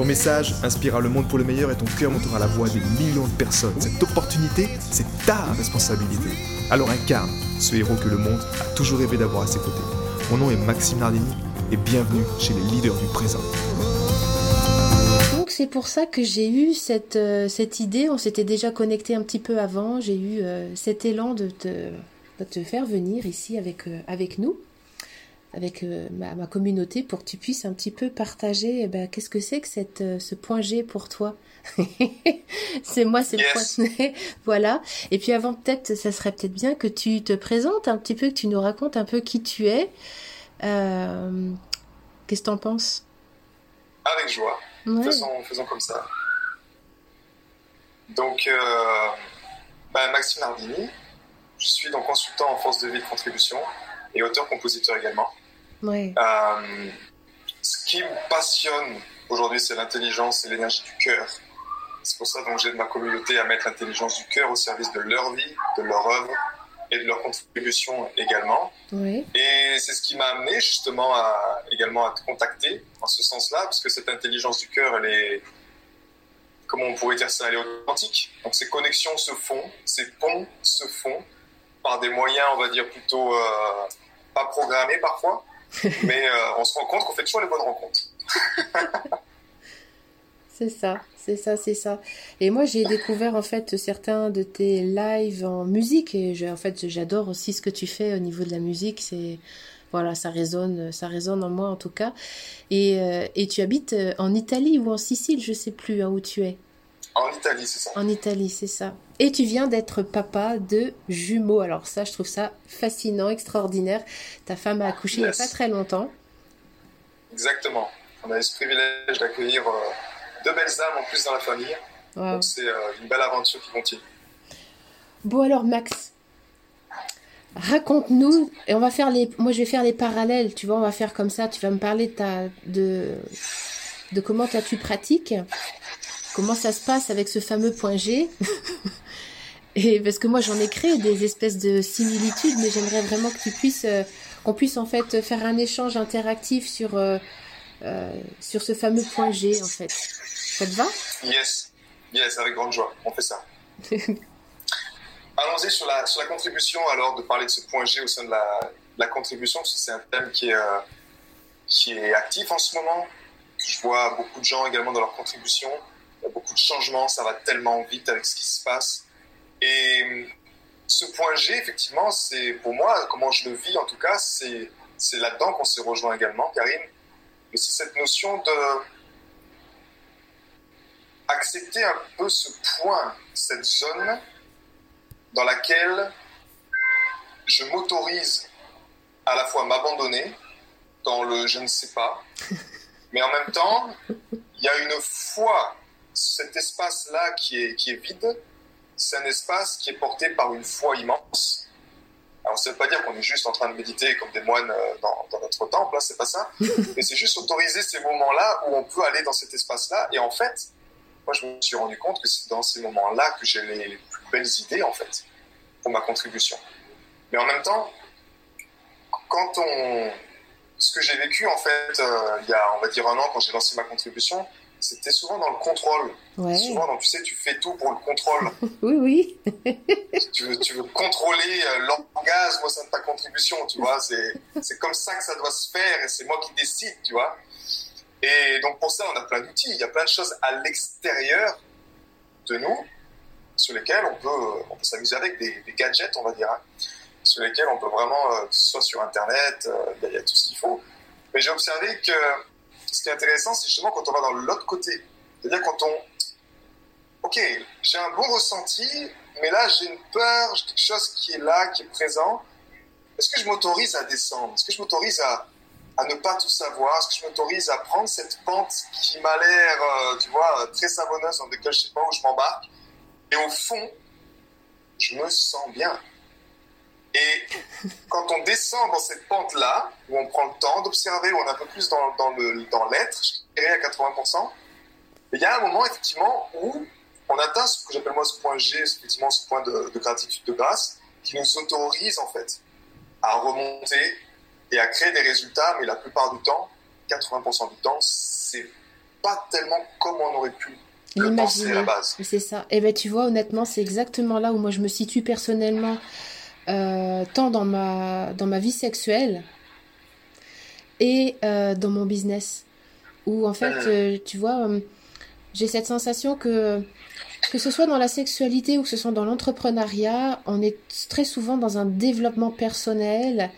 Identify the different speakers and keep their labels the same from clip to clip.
Speaker 1: Ton message inspirera le monde pour le meilleur et ton cœur montera la voix des millions de personnes. Cette opportunité, c'est ta responsabilité. Alors incarne ce héros que le monde a toujours rêvé d'avoir à ses côtés. Mon nom est Maxime Nardini et bienvenue chez les leaders du présent.
Speaker 2: Donc c'est pour ça que j'ai eu cette, euh, cette idée, on s'était déjà connecté un petit peu avant, j'ai eu euh, cet élan de te, de te, faire venir ici avec, euh, avec nous avec euh, ma, communauté pour que tu puisses un petit peu partager eh ben, qu'est-ce que c'est que cette, euh, ce point G pour toi? c'est moi, c'est le point G. voilà. Et puis avant, peut-être, ça serait peut-être bien que tu te présentes un petit peu, que tu nous racontes un peu qui tu es. Euh, qu'est-ce que tu en penses?
Speaker 3: Avec joie. Faisons, comme ça. Donc, bah, Maxime Nardini, je suis donc consultant en force de vie de contribution et auteur-compositeur également. Euh, ce qui me passionne aujourd'hui, c'est l'intelligence et l'énergie du cœur. C'est pour ça que j'aide ma communauté à mettre l'intelligence du cœur au service de leur vie, de leur œuvre et de leur contribution également. Et c'est ce qui m'a amené justement à, également à te contacter en ce sens-là, parce que cette intelligence du cœur, elle est, comment on pourrait dire ça, elle est authentique. Donc ces connexions se font, ces ponts se font par des moyens, on va dire, plutôt euh, pas programmés parfois, mais euh, on se rend compte qu'on fait toujours les bonnes rencontres.
Speaker 2: c'est ça, c'est ça, c'est ça. Et moi, j'ai découvert en fait certains de tes lives en musique et en fait, j'adore aussi ce que tu fais au niveau de la musique. C'est voilà, ça résonne, ça résonne en moi en tout cas. Et, euh, et tu habites euh, en Italie ou en Sicile, je sais plus hein, où tu es.
Speaker 3: En Italie, c'est ça.
Speaker 2: En Italie, c'est ça. Et tu viens d'être papa de jumeaux. Alors ça, je trouve ça fascinant, extraordinaire. Ta femme a accouché il n'y a pas très longtemps.
Speaker 3: Exactement. On a eu ce privilège d'accueillir euh, deux belles âmes en plus dans la famille. Donc c'est euh, une belle aventure qui continue.
Speaker 2: Bon alors Max, raconte-nous et on va faire les. Moi je vais faire les parallèles. Tu vois, on va faire comme ça. Tu vas me parler de ta de de comment toi tu pratiques comment ça se passe avec ce fameux point G. Et parce que moi j'en ai créé des espèces de similitudes, mais j'aimerais vraiment que tu puisses, euh, qu'on puisse en fait faire un échange interactif sur euh, euh, sur ce fameux point G en fait. Ça te va?
Speaker 3: Yes, yes, avec grande joie. On fait ça. Allons-y sur la, sur la contribution alors de parler de ce point G au sein de la, la contribution, parce que c'est un thème qui est, qui est actif en ce moment. Je vois beaucoup de gens également dans leur contribution il y a beaucoup de changements, ça va tellement vite avec ce qui se passe. Et ce point G, effectivement, c'est pour moi, comment je le vis en tout cas, c'est, c'est là-dedans qu'on s'est rejoint également, Karine. Mais c'est cette notion de accepter un peu ce point, cette zone dans laquelle je m'autorise à la fois m'abandonner dans le je ne sais pas, mais en même temps, il y a une foi cet espace-là qui est, qui est vide, c'est un espace qui est porté par une foi immense. Alors, ça ne veut pas dire qu'on est juste en train de méditer comme des moines euh, dans, notre temple, là, c'est pas ça. Mais c'est juste autoriser ces moments-là où on peut aller dans cet espace-là. Et en fait, moi, je me suis rendu compte que c'est dans ces moments-là que j'ai les, plus belles idées, en fait, pour ma contribution. Mais en même temps, quand on. Ce que j'ai vécu, en fait, euh, il y a, on va dire, un an, quand j'ai lancé ma contribution, c'était souvent dans le contrôle. Souvent, donc, tu sais, tu fais tout pour le contrôle.
Speaker 2: oui,
Speaker 3: oui. tu, veux, tu veux contrôler euh, l'orgasme au sein de ta contribution, tu vois. C'est comme ça que ça doit se faire et c'est moi qui décide, tu vois. Et donc, pour ça, on a plein d'outils. Il y a plein de choses à l'extérieur de nous sur lesquelles on peut, on peut s'amuser avec des, gadgets, on va dire, hein, sur lesquels on peut vraiment, euh, que ce soit sur Internet, euh, il y, a tout ce qu'il faut. Mais j'ai observé que ce qui est intéressant, c'est justement quand on va dans l'autre côté. C'est-à-dire quand on... Ok, j'ai un bon ressenti, mais là j'ai une peur, j'ai quelque chose qui est là, qui est présent. Est-ce que je m'autorise à descendre? Est-ce que je m'autorise à, à ne pas tout savoir? Est-ce que je m'autorise à prendre cette pente qui m'a l'air, euh, tu vois, très savonneuse, dans laquelle je sais pas où je m'embarque? Et au fond, je me sens bien. Et quand on descend dans cette pente-là, où on prend le temps d'observer, où on est un peu plus dans, dans le dans l'être, je dirais à 80%, il y a un moment effectivement où on atteint ce que j'appelle moi ce point G, effectivement ce point de, de gratitude, de grâce, qui nous autorise en fait à remonter et à créer des résultats, mais la plupart du temps, 80% du temps, c'est pas tellement comme on aurait pu le penser à la base.
Speaker 2: C'est ça. Et eh ben tu vois, honnêtement, c'est exactement là où moi je me situe personnellement, euh, tant dans ma dans ma vie sexuelle et euh, dans mon business, où en fait, euh, tu vois, j'ai cette sensation que que ce soit dans la sexualité ou que ce soit dans l'entrepreneuriat, on est très souvent dans un développement personnel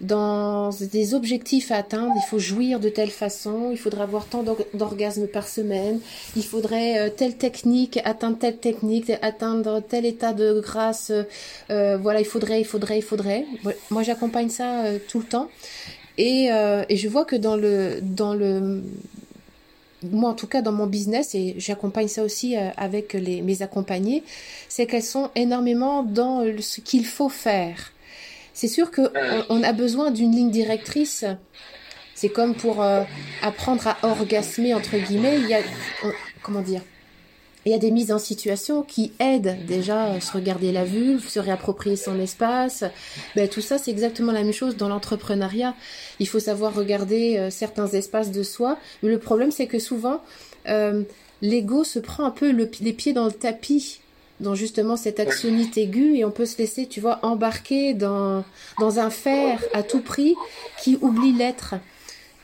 Speaker 2: dans des objectifs à atteindre, il faut jouir de telle façon, il faudrait avoir tant d'orgasmes par semaine, il faudrait euh, telle technique, atteindre telle technique, atteindre tel état de grâce, euh, voilà, il faudrait, il faudrait, il faudrait. Moi, j'accompagne ça euh, tout le temps. Et, et je vois que dans le, dans le, moi en tout cas dans mon business et j'accompagne ça aussi avec les, mes accompagnés, c'est qu'elles sont énormément dans ce qu'il faut faire c'est sûr qu'on on a besoin d'une ligne directrice. C'est comme pour euh, apprendre à orgasmer, entre guillemets. Il y a, comment dire? Il y a des mises en situation qui aident déjà à se regarder la vue, se réapproprier son espace. Ben, tout ça, c'est exactement la même chose dans l'entrepreneuriat. Il faut savoir regarder euh, certains espaces de soi. Mais le problème, c'est que souvent, euh, l'ego se prend un peu les pieds dans le tapis dans justement cette actionnite aiguë et on peut se laisser, tu vois, embarquer dans, dans un faire à tout prix qui oublie l'être.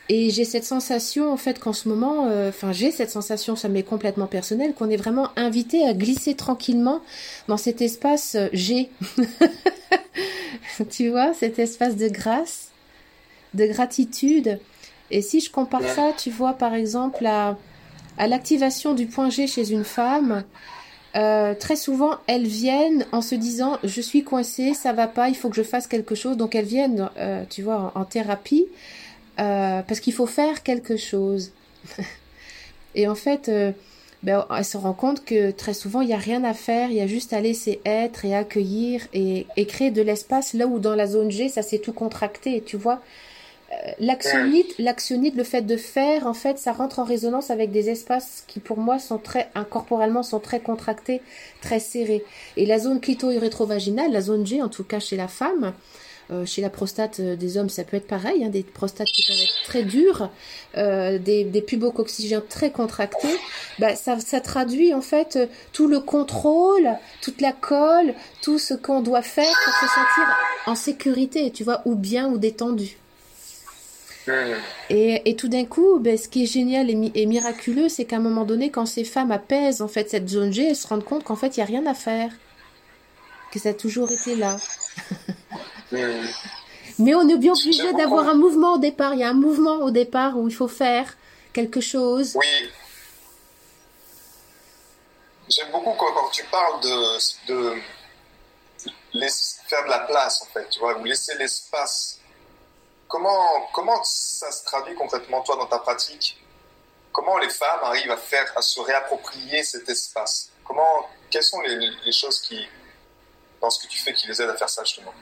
Speaker 2: Et j'ai cette sensation, en fait, qu'en ce moment, euh, enfin, j'ai cette sensation, ça m'est complètement personnel, qu'on est vraiment invité à glisser tranquillement dans cet espace euh, G. tu vois, cet espace de grâce, de gratitude. Et si je compare ça, tu vois, par exemple, à, à l'activation du point G chez une femme, euh, très souvent, elles viennent en se disant je suis coincée, ça va pas, il faut que je fasse quelque chose. Donc elles viennent, euh, tu vois, en, thérapie euh, parce qu'il faut faire quelque chose. et en fait, ben, elle se rend compte que très souvent il n'y a rien à faire, il y a juste à laisser être et accueillir et, et créer de l'espace là où dans la zone G ça s'est tout contracté, tu vois. Euh, l'actionnite, l'actionnite, le fait de faire, en fait, ça rentre en résonance avec des espaces qui, pour moi, sont très, incorporellement, sont très contractés, très serrés. Et la zone clito-rétrovaginale, la zone G, en tout cas chez la femme, euh, chez la prostate euh, des hommes, ça peut être pareil, hein, des prostates qui peuvent être très dures, euh, des, des pubocoxygènes très contractés. Bah, ça, ça traduit en fait tout le contrôle, toute la colle, tout ce qu'on doit faire pour se sentir en sécurité, tu vois, ou bien ou détendu. Et, tout d'un coup, ben, ce qui est génial et, miraculeux, c'est qu'à un moment donné, quand ces femmes apaisent en fait cette zone G, elles se rendent compte qu'en fait, il n'y a rien à faire, que ça a toujours été là. Mais on est bien obligé d'avoir un mouvement au départ. Il y a un mouvement au départ où il faut faire quelque chose.
Speaker 3: Oui. J'aime beaucoup quand, tu parles de, de faire de la place, en fait, tu vois, ou laisser l'espace Comment, comment ça se traduit concrètement, toi, dans ta pratique? Comment les femmes arrivent à faire, à se réapproprier cet espace? Comment, Quelles sont les, les choses qui, dans ce que tu fais qui les aident à faire ça, justement?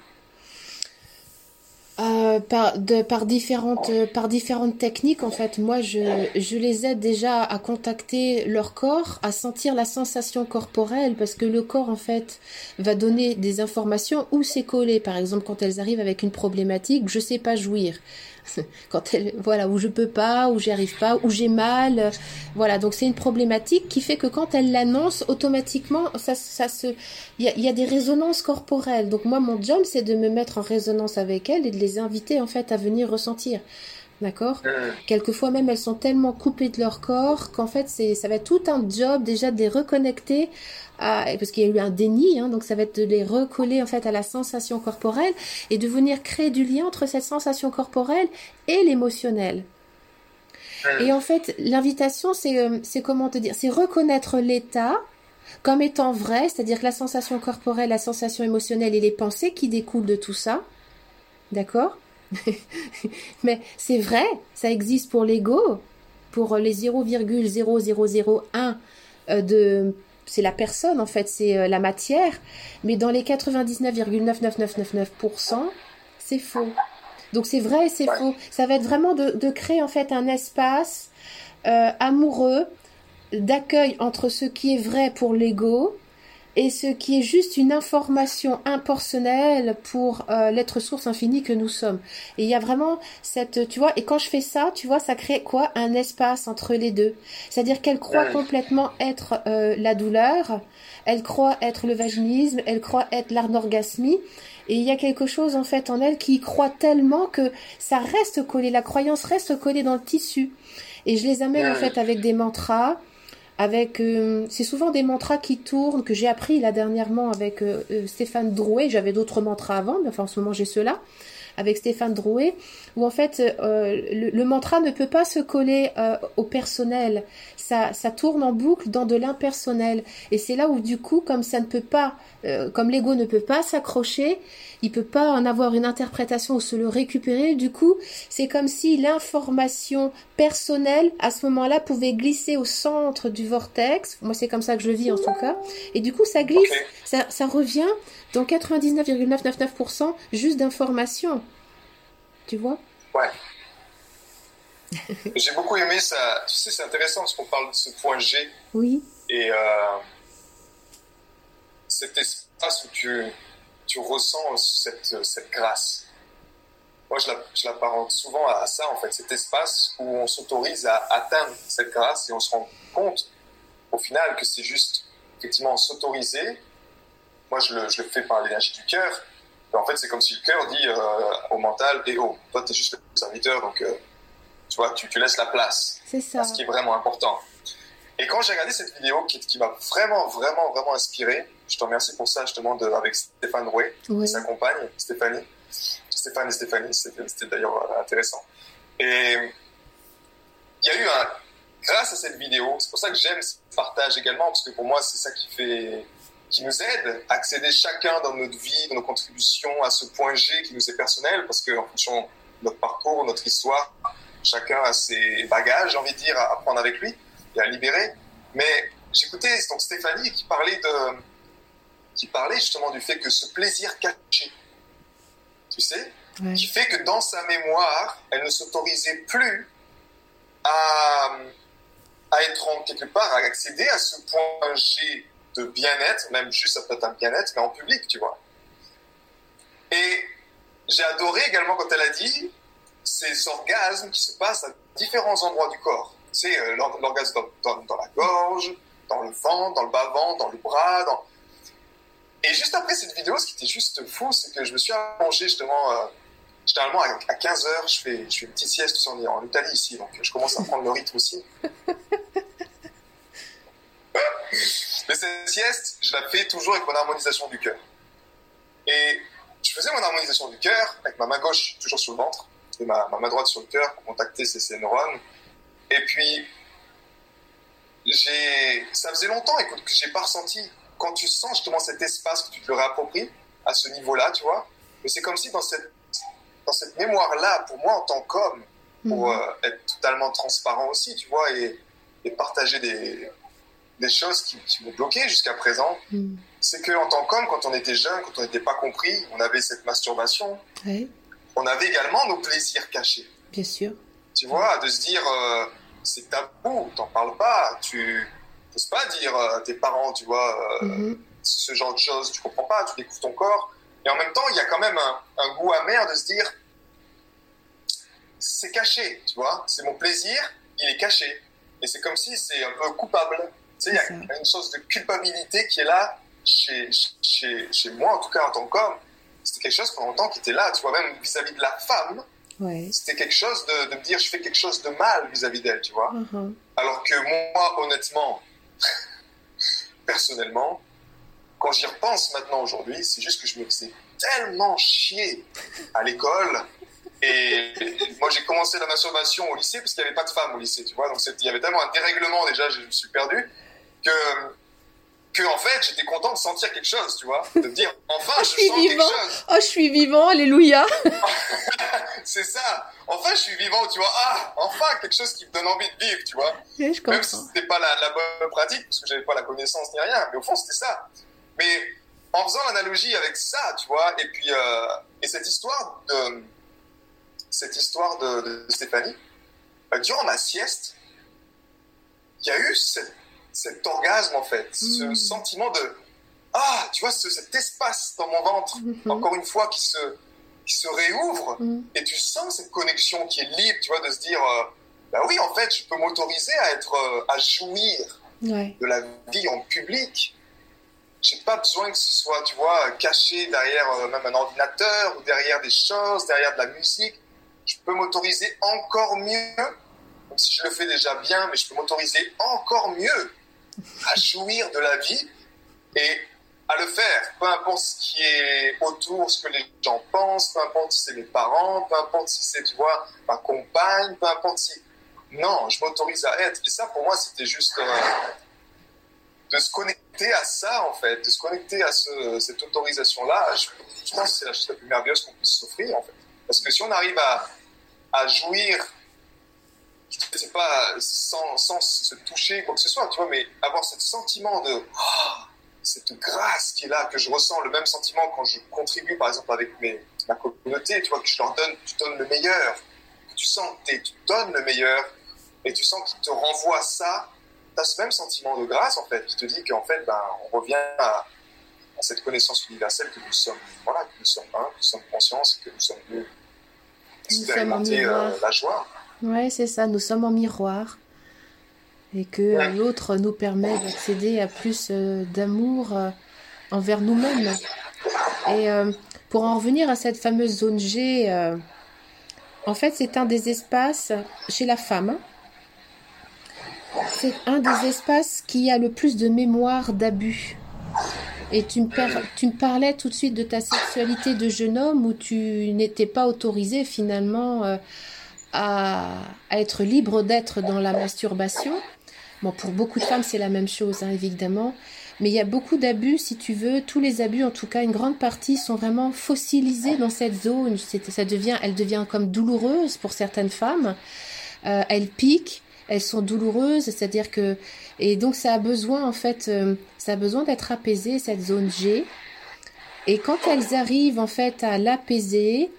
Speaker 2: Euh, par, différentes, par différentes techniques, en fait, moi, je, je les aide déjà à contacter leur corps, à sentir la sensation corporelle, parce que le corps, en fait, va donner des informations où c'est collé. Par exemple, quand elles arrivent avec une problématique, je sais pas jouir. quand elle, voilà, où je peux pas, où j'y arrive pas, où j'ai mal, voilà. Donc c'est une problématique qui fait que quand elle l'annonce, automatiquement, ça, ça se, il y a, y a, des résonances corporelles. Donc moi, mon job, c'est de me mettre en résonance avec elle et de les inviter en fait à venir ressentir. D'accord Quelquefois même, elles sont tellement coupées de leur corps qu'en fait, c'est, ça va être tout un job déjà de les reconnecter parce qu'il y a eu un déni, hein, donc ça va être de les recoller en fait à la sensation corporelle et de venir créer du lien entre cette sensation corporelle et l'émotionnel. Et en fait, l'invitation, c'est, euh, c'est comment te dire, c'est reconnaître l'état comme étant vrai, c'est-à-dire que la sensation corporelle, la sensation émotionnelle et les pensées qui découlent de tout ça, d'accord Mais c'est vrai, ça existe pour l'ego, pour les 0,0001 euh, de c'est la personne en fait, c'est euh, la matière, mais dans les 99,99999%, c'est faux. Donc c'est vrai et c'est faux. Ça va être vraiment de, créer en fait un espace euh, amoureux d'accueil entre ce qui est vrai pour l'ego et ce qui est juste une information impersonnelle pour euh, l'être source infini que nous sommes. Et il y a vraiment cette, tu vois, et quand je fais ça, tu vois, ça crée quoi? Un espace entre les deux. C'est-à-dire qu'elle croit complètement être euh, la douleur, elle croit être le vaginisme, elle croit être l'anorgasmie, et il y a quelque chose en fait en elle qui croit tellement que ça reste collé, la croyance reste collée dans le tissu. Et je les amène en fait avec des mantras, avec euh, c'est souvent des mantras qui tournent que j'ai appris là dernièrement avec euh, euh, Stéphane Drouet j'avais d'autres mantras avant mais enfin en ce moment j'ai ceux-là avec Stéphane Drouet, où en fait euh, le, mantra ne peut pas se coller au personnel. Ça, ça tourne en boucle dans de l'impersonnel. Et c'est là où du coup, comme ça ne peut pas, euh, comme l'ego ne peut pas s'accrocher, il peut pas en avoir une interprétation ou se le récupérer. Du coup, c'est comme si l'information personnelle à ce moment-là pouvait glisser au centre du vortex. Moi, c'est comme ça que je vis en tout cas. Et du coup, ça glisse, ça, ça revient dans 99,999% juste d'informations. Tu vois?
Speaker 3: Ouais. J'ai beaucoup aimé ça. Tu sais, c'est intéressant parce qu'on parle de ce point G.
Speaker 2: Oui.
Speaker 3: Et euh, cet espace où tu, tu ressens cette, cette grâce. Moi, je l'apparente souvent à ça, en fait, cet espace où on s'autorise à atteindre cette grâce et on se rend compte, au final, que c'est juste, effectivement, s'autoriser moi, je le, je le fais par l'énergie du cœur. En fait, c'est comme si le cœur dit euh, au mental et oh, toi, tu es juste le serviteur, donc euh, tu vois, tu, tu, laisses la place.
Speaker 2: C'est ça.
Speaker 3: Ce qui est vraiment important. Et quand j'ai regardé cette vidéo qui, qui m'a vraiment, vraiment, vraiment inspiré, je te remercie pour ça, justement, de, avec Stéphane Rouet, oui. sa compagne, Stéphanie. Stéphane et Stéphanie, c'était d'ailleurs intéressant. Et il y a eu un. Grâce à cette vidéo, c'est pour ça que j'aime ce partage également, parce que pour moi, c'est ça qui fait qui nous aide à accéder chacun dans notre vie, dans nos contributions à ce point G qui nous est personnel, parce qu'en fonction de notre parcours, notre histoire, chacun a ses bagages, j'ai envie de dire, à prendre avec lui et à libérer. Mais j'écoutais donc Stéphanie qui parlait de, qui parlait justement du fait que ce plaisir caché, tu sais, qui fait que dans sa mémoire, elle ne s'autorisait plus à, à être en quelque part, à accéder à ce point G de bien-être, même juste ça peut être un bien-être, mais en public, tu vois. Et j'ai adoré également quand elle a dit ces orgasmes qui se passent à différents endroits du corps. Tu sais, euh, l'orgasme dans, dans, la gorge, dans le ventre, dans le bas-ventre, dans le bras. Dans... Et juste après cette vidéo, ce qui était juste fou, c'est que je me suis allongé justement. Euh, généralement, à 15h, je fais, je fais une petite sieste, on est en Italie ici, donc je commence à prendre le rythme aussi. Mais cette sieste, je la fais toujours avec mon harmonisation du cœur. Et je faisais mon harmonisation du cœur avec ma main gauche toujours sur le ventre ma, main droite sur le cœur pour contacter ces, neurones. Et puis, j'ai, ça faisait longtemps, écoute, que j'ai pas ressenti. Quand tu sens justement cet espace que tu te le réappropries à ce niveau-là, tu vois. Mais c'est comme si dans cette, dans cette mémoire-là, pour moi en tant qu'homme, pour mhm. euh, être totalement transparent aussi, tu vois, et, et partager des, des choses qui, qui m'ont bloqué jusqu'à présent, mm. c'est qu'en tant qu'homme, quand on était jeune, quand on n'était pas compris, on avait cette masturbation. On avait également nos plaisirs cachés.
Speaker 2: Bien sûr.
Speaker 3: Tu vois, de se dire, euh, c'est tabou, t'en parles pas, tu n'oses pas dire à tes parents, tu vois, euh, mm-hmm. ce genre de choses, tu comprends pas, tu découvres ton corps. Et en même temps, il y a quand même un, un goût amer de se dire, c'est caché, tu vois, c'est mon plaisir, il est caché. Et c'est comme si c'est un peu coupable. Tu sais, il y a une sorte de culpabilité qui est là chez, chez, chez moi, en tout cas en tant qu'homme. C'était quelque chose pendant longtemps qui était là, tu vois, même vis-à-vis de la femme. C'était quelque chose de, de, me dire je fais quelque chose de mal vis-à-vis d'elle, tu vois. Uh-huh. Alors que moi, honnêtement, personnellement, quand j'y repense maintenant aujourd'hui, c'est juste que je me faisais tellement chier à l'école et moi, j'ai commencé la masturbation au lycée parce qu'il n'y avait pas de femmes au lycée, tu vois. Donc, il y avait tellement un dérèglement déjà, je me suis perdu que, que en fait, j'étais content de sentir quelque chose, tu vois. De dire, enfin, je, sens quelque chose.
Speaker 2: Oh, je suis vivant, alléluia.
Speaker 3: c'est ça. Enfin, je suis vivant, tu vois. Ah, enfin, quelque chose qui me donne envie de vivre, tu vois.
Speaker 2: Oui, je
Speaker 3: Même si c'était pas la, la, bonne pratique, parce que j'avais pas la connaissance ni rien, mais au fond, c'était ça. Mais en faisant l'analogie avec ça, tu vois, et puis, euh, et cette histoire de, cette histoire de, de Stéphanie, bah, durant ma sieste, il y a eu cette, cet orgasme, en fait, ce
Speaker 2: Mm.
Speaker 3: sentiment de, ah, tu vois, ce- cet espace dans mon ventre,
Speaker 2: Mhm.
Speaker 3: encore une fois, qui se, qui se réouvre,
Speaker 2: Mm.
Speaker 3: et tu sens cette connexion qui est libre, tu vois, de se dire, euh, bah oui, en fait, je peux m'autoriser à être, euh, à jouir
Speaker 2: Ouais.
Speaker 3: de la vie en public. J'ai pas besoin que ce soit, tu vois, caché derrière euh, même un ordinateur ou derrière des choses, derrière de la musique. Je peux m'autoriser encore mieux, même si je le fais déjà bien, mais je peux m'autoriser encore mieux à jouir de la vie et à le faire. Peu importe ce qui est autour, ce que les gens pensent, peu importe si c'est mes parents, peu importe si c'est, tu vois, ma compagne, peu importe si... Non, je m'autorise à être. Et ça, pour moi, c'était juste euh, de se connecter à ça, en fait, de se connecter à ce- cette autorisation-là. Je, je pense que c'est la chose la plus merveilleuse qu'on puisse s'offrir, en fait. Parce que si on arrive à, à jouir, je sais pas, sans, sans se toucher, quoi que ce soit, tu vois, mais avoir ce sentiment de... oh, cette grâce qui est là, que je ressens, le même sentiment quand je contribue, par exemple, avec mes, ma communauté, tu vois, que je leur donne, tu donnes le meilleur, que tu sens que tu donnes le meilleur, et tu sens qu'il te renvoie ça, tu as ce même sentiment de grâce, en fait, qui te dit qu'en fait, ben, on revient à, à cette connaissance universelle que nous sommes, voilà, que nous sommes un, que nous sommes conscients, et que nous sommes venus expérimenter euh, la joie.
Speaker 2: Ouais, c'est ça, nous sommes en miroir. Et que euh,
Speaker 3: Ouais.
Speaker 2: l'autre nous permet d'accéder à plus euh, d'amour euh, envers nous-mêmes. Et euh, pour en revenir à cette fameuse zone G, euh, en fait, c'est un des espaces chez la femme. C'est un des espaces qui a le plus de mémoire d'abus. Et tu me, tu me parlais tout de suite de ta sexualité de jeune homme où tu n'étais pas autorisé finalement euh, à, à être libre d'être dans la masturbation. Bon, pour beaucoup de femmes, c'est la même chose, hein, évidemment. Mais il y a beaucoup d'abus, si tu veux. Tous les abus, en tout cas, une grande partie, sont vraiment fossilisés dans cette zone. Ça devient, elle devient comme douloureuse pour certaines femmes. Euh, elles piquent, elles sont douloureuses, c'est-à-dire que et donc ça a besoin en fait, euh, ça a besoin d'être apaisé cette zone G. Et quand elles arrivent en fait à l'apaiser,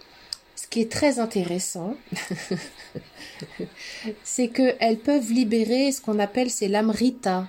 Speaker 2: qui est très intéressant, c'est qu'elles peuvent libérer ce qu'on appelle c'est l'amrita.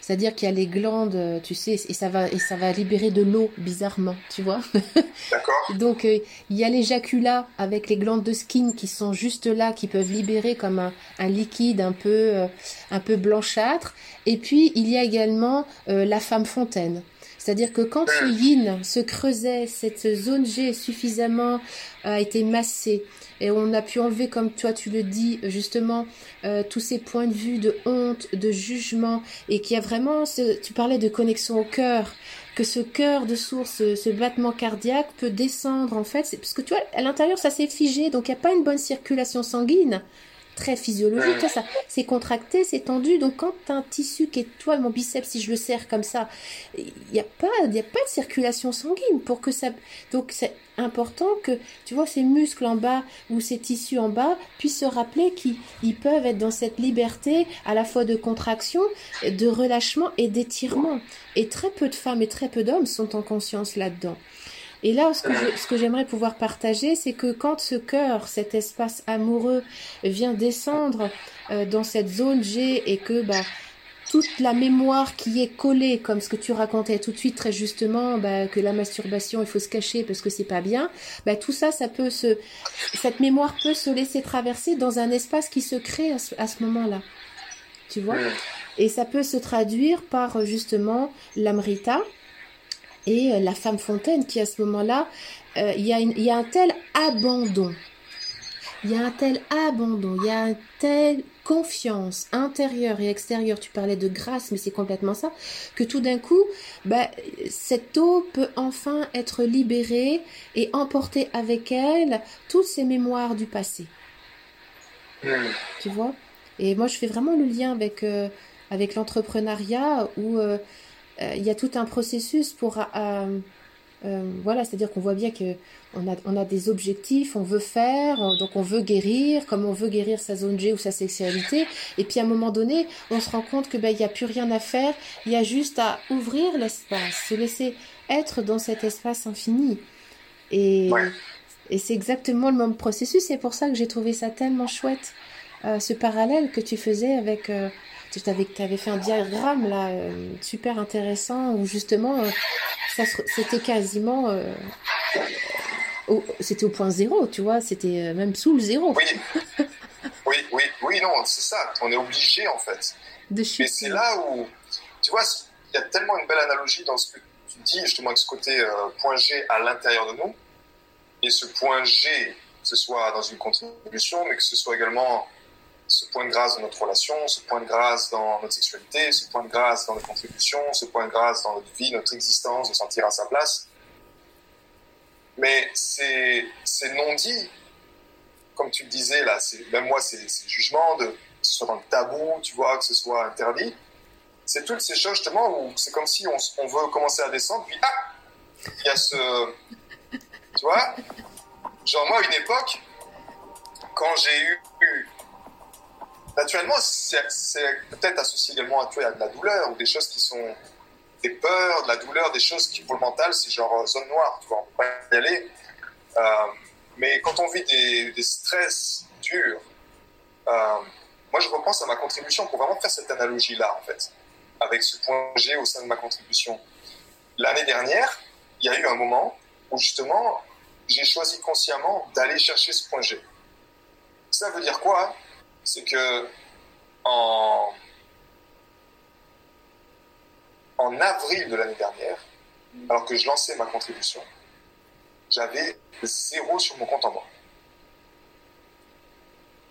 Speaker 2: C'est-à-dire qu'il y a les glandes, tu sais, et ça va, et ça va libérer de l'eau, bizarrement, tu vois.
Speaker 3: D'accord
Speaker 2: Donc, euh, il y a l'éjaculat avec les glandes de skin qui sont juste là, qui peuvent libérer comme un, un liquide un peu, euh, un peu blanchâtre. Et puis, il y a également euh, la femme fontaine. C'est-à-dire que quand ce yin se creusait, cette zone G suffisamment a été massée, et on a pu enlever, comme toi tu le dis, justement, euh, tous ces points de vue de honte, de jugement, et qu'il y a vraiment, ce, tu parlais de connexion au cœur, que ce cœur de source, ce, ce battement cardiaque peut descendre en fait, parce que tu vois, à l'intérieur ça s'est figé, donc il n'y a pas une bonne circulation sanguine, très physiologique, tu vois, ça, c'est contracté, c'est tendu, donc quand as un tissu qui est, toi, mon biceps, si je le serre comme ça, il n'y a pas, il a pas de circulation sanguine pour que ça, donc c'est important que, tu vois, ces muscles en bas ou ces tissus en bas puissent se rappeler qu'ils ils peuvent être dans cette liberté à la fois de contraction, de relâchement et d'étirement. Et très peu de femmes et très peu d'hommes sont en conscience là-dedans. Et là, ce que je- ce que j'aimerais pouvoir partager, c'est que quand ce cœur, cet espace amoureux, vient descendre euh, dans cette zone G et que bah, toute la mémoire qui est collée, comme ce que tu racontais tout de suite très justement, bah, que la masturbation, il faut se cacher parce que c'est pas bien, bah, tout ça, ça peut se, cette mémoire peut se laisser traverser dans un espace qui se crée à ce, à ce moment-là. Tu vois? Et ça peut se traduire par euh, justement l'amrita et euh, la femme fontaine qui à ce moment-là, euh, il y, y a un tel abandon. Il y a un tel abandon, il y a une telle confiance intérieure et extérieure. Tu parlais de grâce, mais c'est complètement ça. Que tout d'un coup, bah, cette eau peut enfin être libérée et emporter avec elle toutes ces mémoires du passé. Tu vois? Et moi, je fais vraiment le lien avec, euh, avec l'entrepreneuriat où euh, il y a tout un processus pour euh, Euh, voilà, c'est-à-dire qu'on voit bien que on a, on a des objectifs, on veut faire, donc on veut guérir, comme on veut guérir sa zone G ou sa sexualité. Et puis à un moment donné, on se rend compte que ben il y a plus rien à faire, il y a juste à ouvrir l'espace, se laisser être dans cet espace infini. Et, et c'est exactement le même processus. C'est pour ça que j'ai trouvé ça tellement chouette, euh, ce parallèle que tu faisais avec. Euh, tu avais, fait un diagramme là euh, super intéressant où justement c'était quasiment c'était au point zéro, tu vois, c'était même sous le zéro.
Speaker 3: Oui, oui, oui, oui, non, c'est ça. On est obligé en fait. De Mais c'est là où, tu vois, il y a tellement une belle analogie dans ce que tu dis justement avec ce côté point G à l'intérieur de nous et ce point G, que ce soit dans une contribution, mais que ce soit également ce point de grâce dans notre relation, ce point de grâce dans notre sexualité, ce point de grâce dans notre contribution, ce point de grâce dans notre vie, notre existence, de sentir à sa place. Mais c'est non dit, comme tu le disais là, même moi, c'est jugement, de, que ce soit dans le tabou, tu vois, que ce soit interdit. C'est toutes ces choses justement où c'est comme si on, on veut commencer à descendre, puis ah, il y a ce, tu vois? Genre, moi, à une époque, quand j'ai eu. Naturellement, c'est peut-être associé également à, à de la douleur ou des choses qui sont des peurs, de la douleur, des choses qui, pour le mental, c'est genre euh, zone noire, tu vois, on peut pas y aller. Euh, mais quand on vit des, stress durs, euh, moi je repense à ma contribution pour vraiment faire cette analogie-là, en fait, avec ce point G au sein de ma contribution. L'année dernière, il y a eu un moment où justement, j'ai choisi consciemment d'aller chercher ce point G. Ça veut dire quoi? C'est que en, en avril de l'année dernière, alors que je lançais ma contribution, j'avais zéro sur mon compte en banque.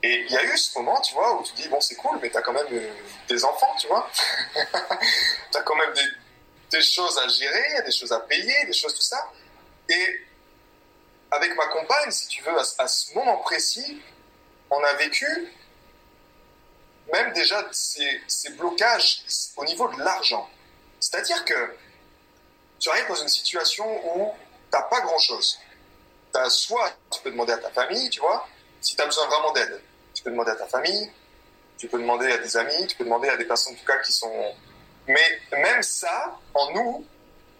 Speaker 3: Et il y a eu ce moment, tu vois, où tu dis, bon, c'est cool, mais tu as quand même euh, des enfants, tu vois. tu as quand même des, des, choses à gérer, des choses à payer, des choses, tout ça. Et avec ma compagne, si tu veux, à, ce moment précis, on a vécu même déjà ces, ces blocages au niveau de l'argent. C'est-à-dire que tu arrives dans une situation où tu n'as pas grand-chose. Soit tu peux demander à ta famille, tu vois, si tu as besoin vraiment d'aide. Tu peux demander à ta famille, tu peux demander à des amis, tu peux demander à des personnes en tout cas qui sont... Mais même ça, en nous,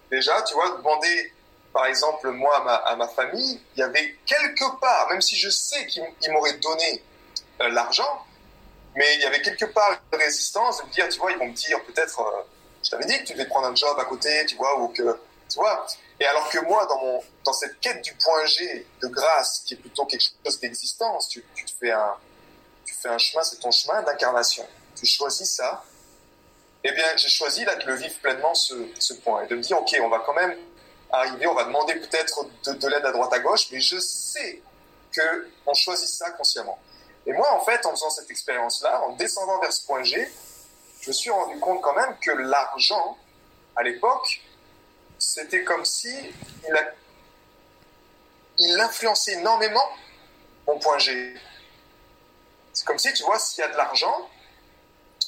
Speaker 3: déjà, tu vois, demander par exemple, moi, à ma, famille, il y avait quelque part, même si je sais qu'ils m'auraient donné euh, l'argent, mais il y avait quelque part une résistance de me dire, tu vois, ils vont me dire peut-être, euh, je t'avais dit que tu devais prendre un job à côté, tu vois, ou que, tu vois. Et alors que moi, dans, mon, dans cette quête du point G de grâce, qui est plutôt quelque chose d'existence, tu, tu, fais un, tu fais un chemin, c'est ton chemin d'incarnation. Tu choisis ça. Eh bien, j'ai choisi là de le vivre pleinement ce, ce point et de me dire, ok, on va quand même arriver, on va demander peut-être de, l'aide à droite à gauche, mais je sais que on choisit ça consciemment. Et moi, en fait, en faisant cette expérience-là, en descendant vers ce point G, je me suis rendu compte quand même que l'argent, à l'époque, c'était comme si il, a, influençait énormément mon point G. C'est comme si, tu vois, s'il y a de l'argent,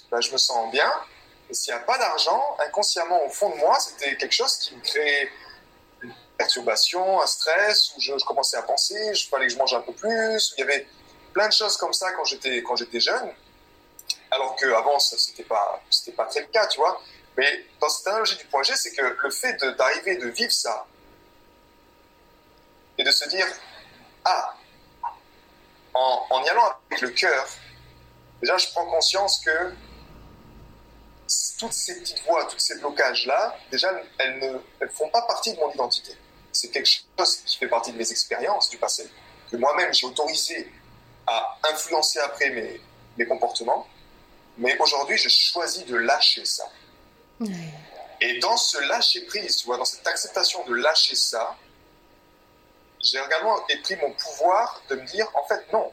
Speaker 3: ben, je me sens bien. Et s'il n'y a pas d'argent, inconsciemment, au fond de moi, c'était quelque chose qui me créait perturbation, un stress, où je, commençais à penser, il fallait que je mange un peu plus. Il y avait plein de choses comme ça quand j'étais quand j'étais jeune, alors qu'avant c'était pas c'était pas très le cas, tu vois. Mais dans cette analogie du point G, c'est que le fait d'arriver de, vivre ça et de se dire ah en, en y allant avec le cœur, déjà je prends conscience que toutes ces petites voix, tous ces blocages-là, déjà, elles ne elles font pas partie de mon identité c'est quelque chose qui fait partie de mes expériences du passé, que moi-même j'ai autorisé à influencer après mes, mes comportements, mais aujourd'hui je choisis de lâcher ça. Et dans ce lâcher prise, tu vois, dans cette acceptation de lâcher ça, j'ai également pris mon pouvoir de me dire, en fait, non.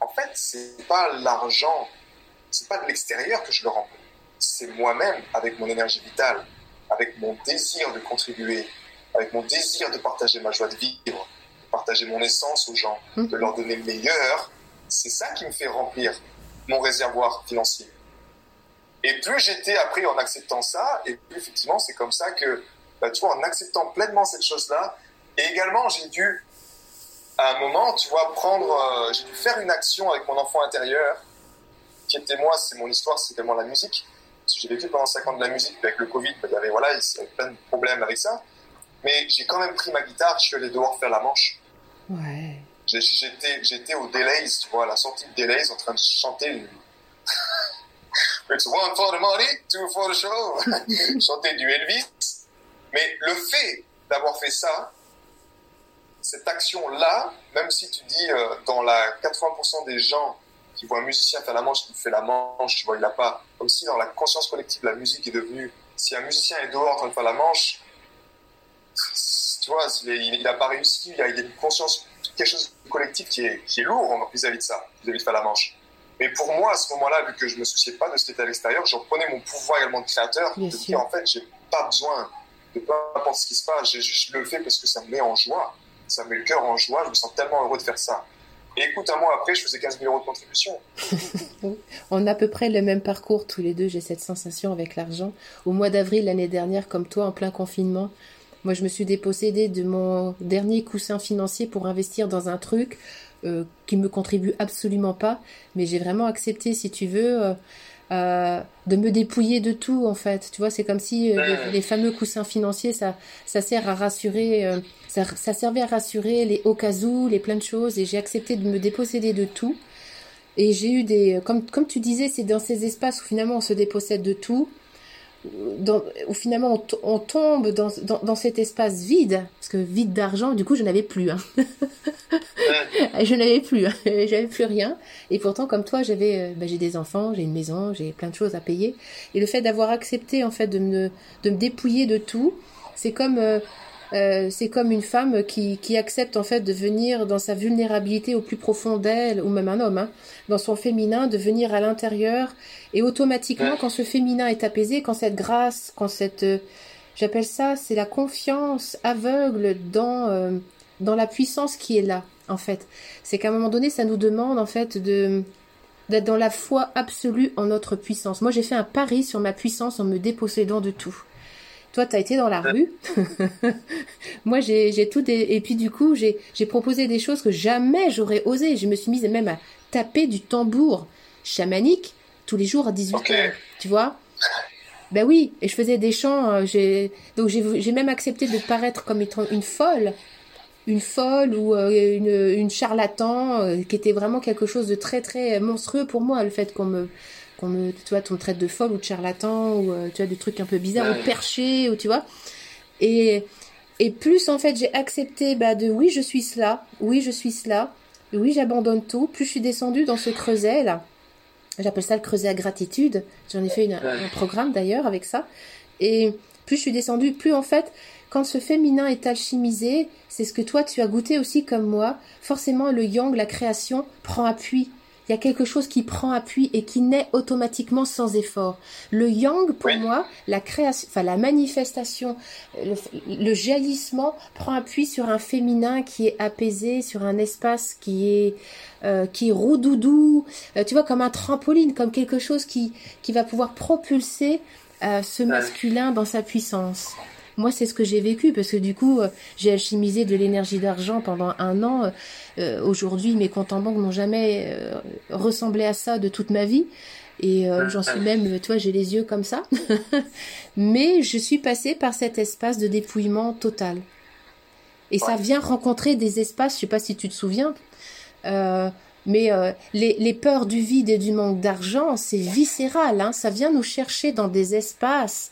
Speaker 3: En fait, c'est pas l'argent, c'est pas de l'extérieur que je le remplis. C'est moi-même, avec mon énergie vitale, avec mon désir de contribuer, avec mon désir de partager ma joie de vivre, partager mon essence aux gens, mmh. de leur donner le meilleur, c'est ça qui me fait remplir mon réservoir financier. Et plus j'étais après en acceptant ça, et plus effectivement c'est comme ça que bah, tu vois, en acceptant pleinement cette chose-là, et également, j'ai dû, à un moment, tu vois, prendre, euh, j'ai dû faire une action avec mon enfant intérieur, qui était moi, c'est mon histoire, c'est tellement la musique. J'ai vécu pendant 5 ans de la musique, avec le Covid, il y avait, voilà, il y avait plein de problèmes avec ça. Mais j'ai quand même pris ma guitare, je suis allé dehors faire la manche.
Speaker 2: Ouais.
Speaker 3: J'étais au Delays, tu vois, à la sortie de Delays, en train de chanter It's one for the money, two for the show. chanter du Elvis. Mais le fait d'avoir fait ça, cette action-là, même si tu dis euh, dans la 80% des gens qui voient un musicien faire la manche, qui fait la manche, tu vois, il n'a pas, comme si dans la conscience collective, la musique est devenue, si un musicien est dehors en train de faire la manche, tu vois, il n'a pas réussi, il y a une conscience, quelque chose de collectif qui est, qui est lourd vis-à-vis de ça, vis-à-vis de faire la manche. Mais pour moi, à ce moment-là, vu que je me souciais pas de ce qui était à l'extérieur, je reprenais mon pouvoir également de créateur, de dire en fait, j'ai pas besoin de peu importe ce qui se passe, j'ai juste le fait parce que ça me met en joie, ça me met le cœur en joie, je me sens tellement heureux de faire ça. Et écoute, un mois après, je faisais 15 000 euros de contribution.
Speaker 2: On a à peu près le même parcours tous les deux, j'ai cette sensation avec l'argent. Au mois d'avril l'année dernière, comme toi, en plein confinement, moi, je me suis dépossédée de mon dernier coussin financier pour investir dans un truc euh, qui me contribue absolument pas. Mais j'ai vraiment accepté, si tu veux, euh, euh, de me dépouiller de tout, en fait. Tu vois, c'est comme si les, fameux coussins financiers, ça, ça sert à rassurer, ça, ça, servait à rassurer les au cas où, les plein de choses. Et j'ai accepté de me déposséder de tout. Et j'ai eu des, comme, comme tu disais, c'est dans ces espaces où finalement on se dépossède de tout dans, où finalement on, tombe dans, dans, dans, cet espace vide, parce que vide d'argent, du coup je n'avais plus. Hein. je n'avais plus, hein. j'avais plus rien. Et pourtant, comme toi, j'avais, bah, j'ai des enfants, j'ai une maison, j'ai plein de choses à payer. Et le fait d'avoir accepté en fait de me, de me dépouiller de tout, c'est comme euh, euh, c'est comme une femme qui, qui, accepte en fait de venir dans sa vulnérabilité au plus profond d'elle, ou même un homme, hein, dans son féminin, de venir à l'intérieur, et automatiquement, quand ce féminin est apaisé, quand cette grâce, quand cette, euh, j'appelle ça, c'est la confiance aveugle dans euh, dans la puissance qui est là, en fait. C'est qu'à un moment donné, ça nous demande en fait de d'être dans la foi absolue en notre puissance. Moi, j'ai fait un pari sur ma puissance en me dépossédant de tout. Toi, tu as été dans la rue. Moi, j'ai tout. Et puis, du coup, j'ai proposé des choses que jamais j'aurais osé. Je me suis mise même à taper du tambour chamanique tous les jours à 18h. Tu vois Ben oui. Et je faisais des chants. Euh, donc, j'ai même accepté de paraître comme étant une folle. Une folle ou euh, une, une charlatan, euh, qui était vraiment quelque chose de très, très monstrueux pour moi, le fait qu'on me qu'on me, tu vois, on traite de folle ou de charlatan ou euh, tu vois des trucs un peu bizarres ou perché ou tu vois. Et et plus en fait j'ai accepté bah de oui je suis cela, oui je suis cela, oui j'abandonne tout. Plus je suis descendue dans ce creuset là. J'appelle ça le creuset à gratitude. J'en ai fait une, un programme d'ailleurs avec ça. Et plus je suis descendue, plus en fait quand ce féminin est alchimisé, c'est ce que toi tu as goûté aussi comme moi. Forcément le yang, la création, prend appui il y a quelque chose qui prend appui et qui naît automatiquement sans effort. Le yang, pour moi, la création, enfin la manifestation, le, jaillissement prend appui sur un féminin qui est apaisé, sur un espace qui est euh, qui est roudoudou, euh, tu vois, comme un trampoline, comme quelque chose qui qui va pouvoir propulser euh, ce masculin dans sa puissance. Moi, c'est ce que j'ai vécu parce que du coup, euh, j'ai alchimisé de l'énergie d'argent pendant un an. Euh, aujourd'hui, mes comptes en banque n'ont jamais euh, ressemblé à ça de toute ma vie. Et j'en suis même, toi, j'ai les yeux comme ça. Mais je suis passée par cet espace de dépouillement total. Et ça vient rencontrer des espaces, je sais pas si tu te souviens, mais les, les, peurs du vide et du manque d'argent, c'est viscéral. Hein, ça vient nous chercher dans des espaces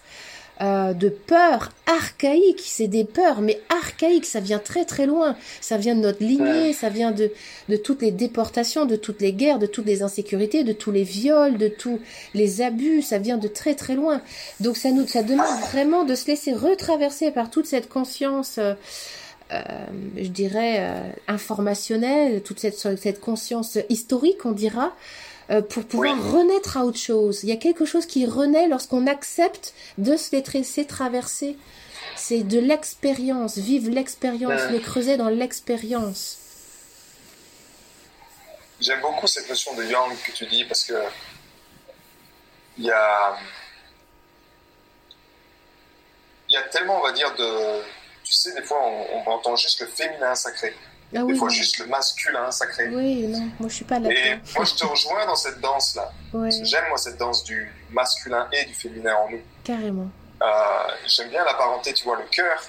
Speaker 2: euh, de peurs archaïques. C'est des peurs, mais archaïques. Ça vient très très loin. Ça vient de notre lignée, ça vient de, de toutes les déportations, de toutes les guerres, de toutes les insécurités, de tous les viols, de tous les abus. Ça vient de très très loin. Donc ça nous, ça demande vraiment de se laisser retraverser par toute cette conscience. Euh, euh, je dirais informationnelle, toute cette, cette conscience historique, on dira, euh, pour pouvoir renaître à autre chose. Il y a quelque chose qui renaît lorsqu'on accepte de se laisser traverser. C'est de l'expérience, vivre l'expérience, ben. le creuser dans l'expérience.
Speaker 3: J'aime beaucoup cette notion de yang que tu dis parce que il y a, y a tellement, on va dire, de. Tu sais, des fois, on, on entend juste le féminin sacré.
Speaker 2: Ah oui,
Speaker 3: fois,
Speaker 2: non.
Speaker 3: juste le masculin sacré.
Speaker 2: Oui, non, moi je suis pas
Speaker 3: Et
Speaker 2: là-dedans.
Speaker 3: moi, je te rejoins dans cette danse-là.
Speaker 2: Ouais,
Speaker 3: J'aime, moi, cette danse du masculin et du féminin en nous.
Speaker 2: carrément.
Speaker 3: Euh, J'aime bien la parenté, tu vois, le cœur.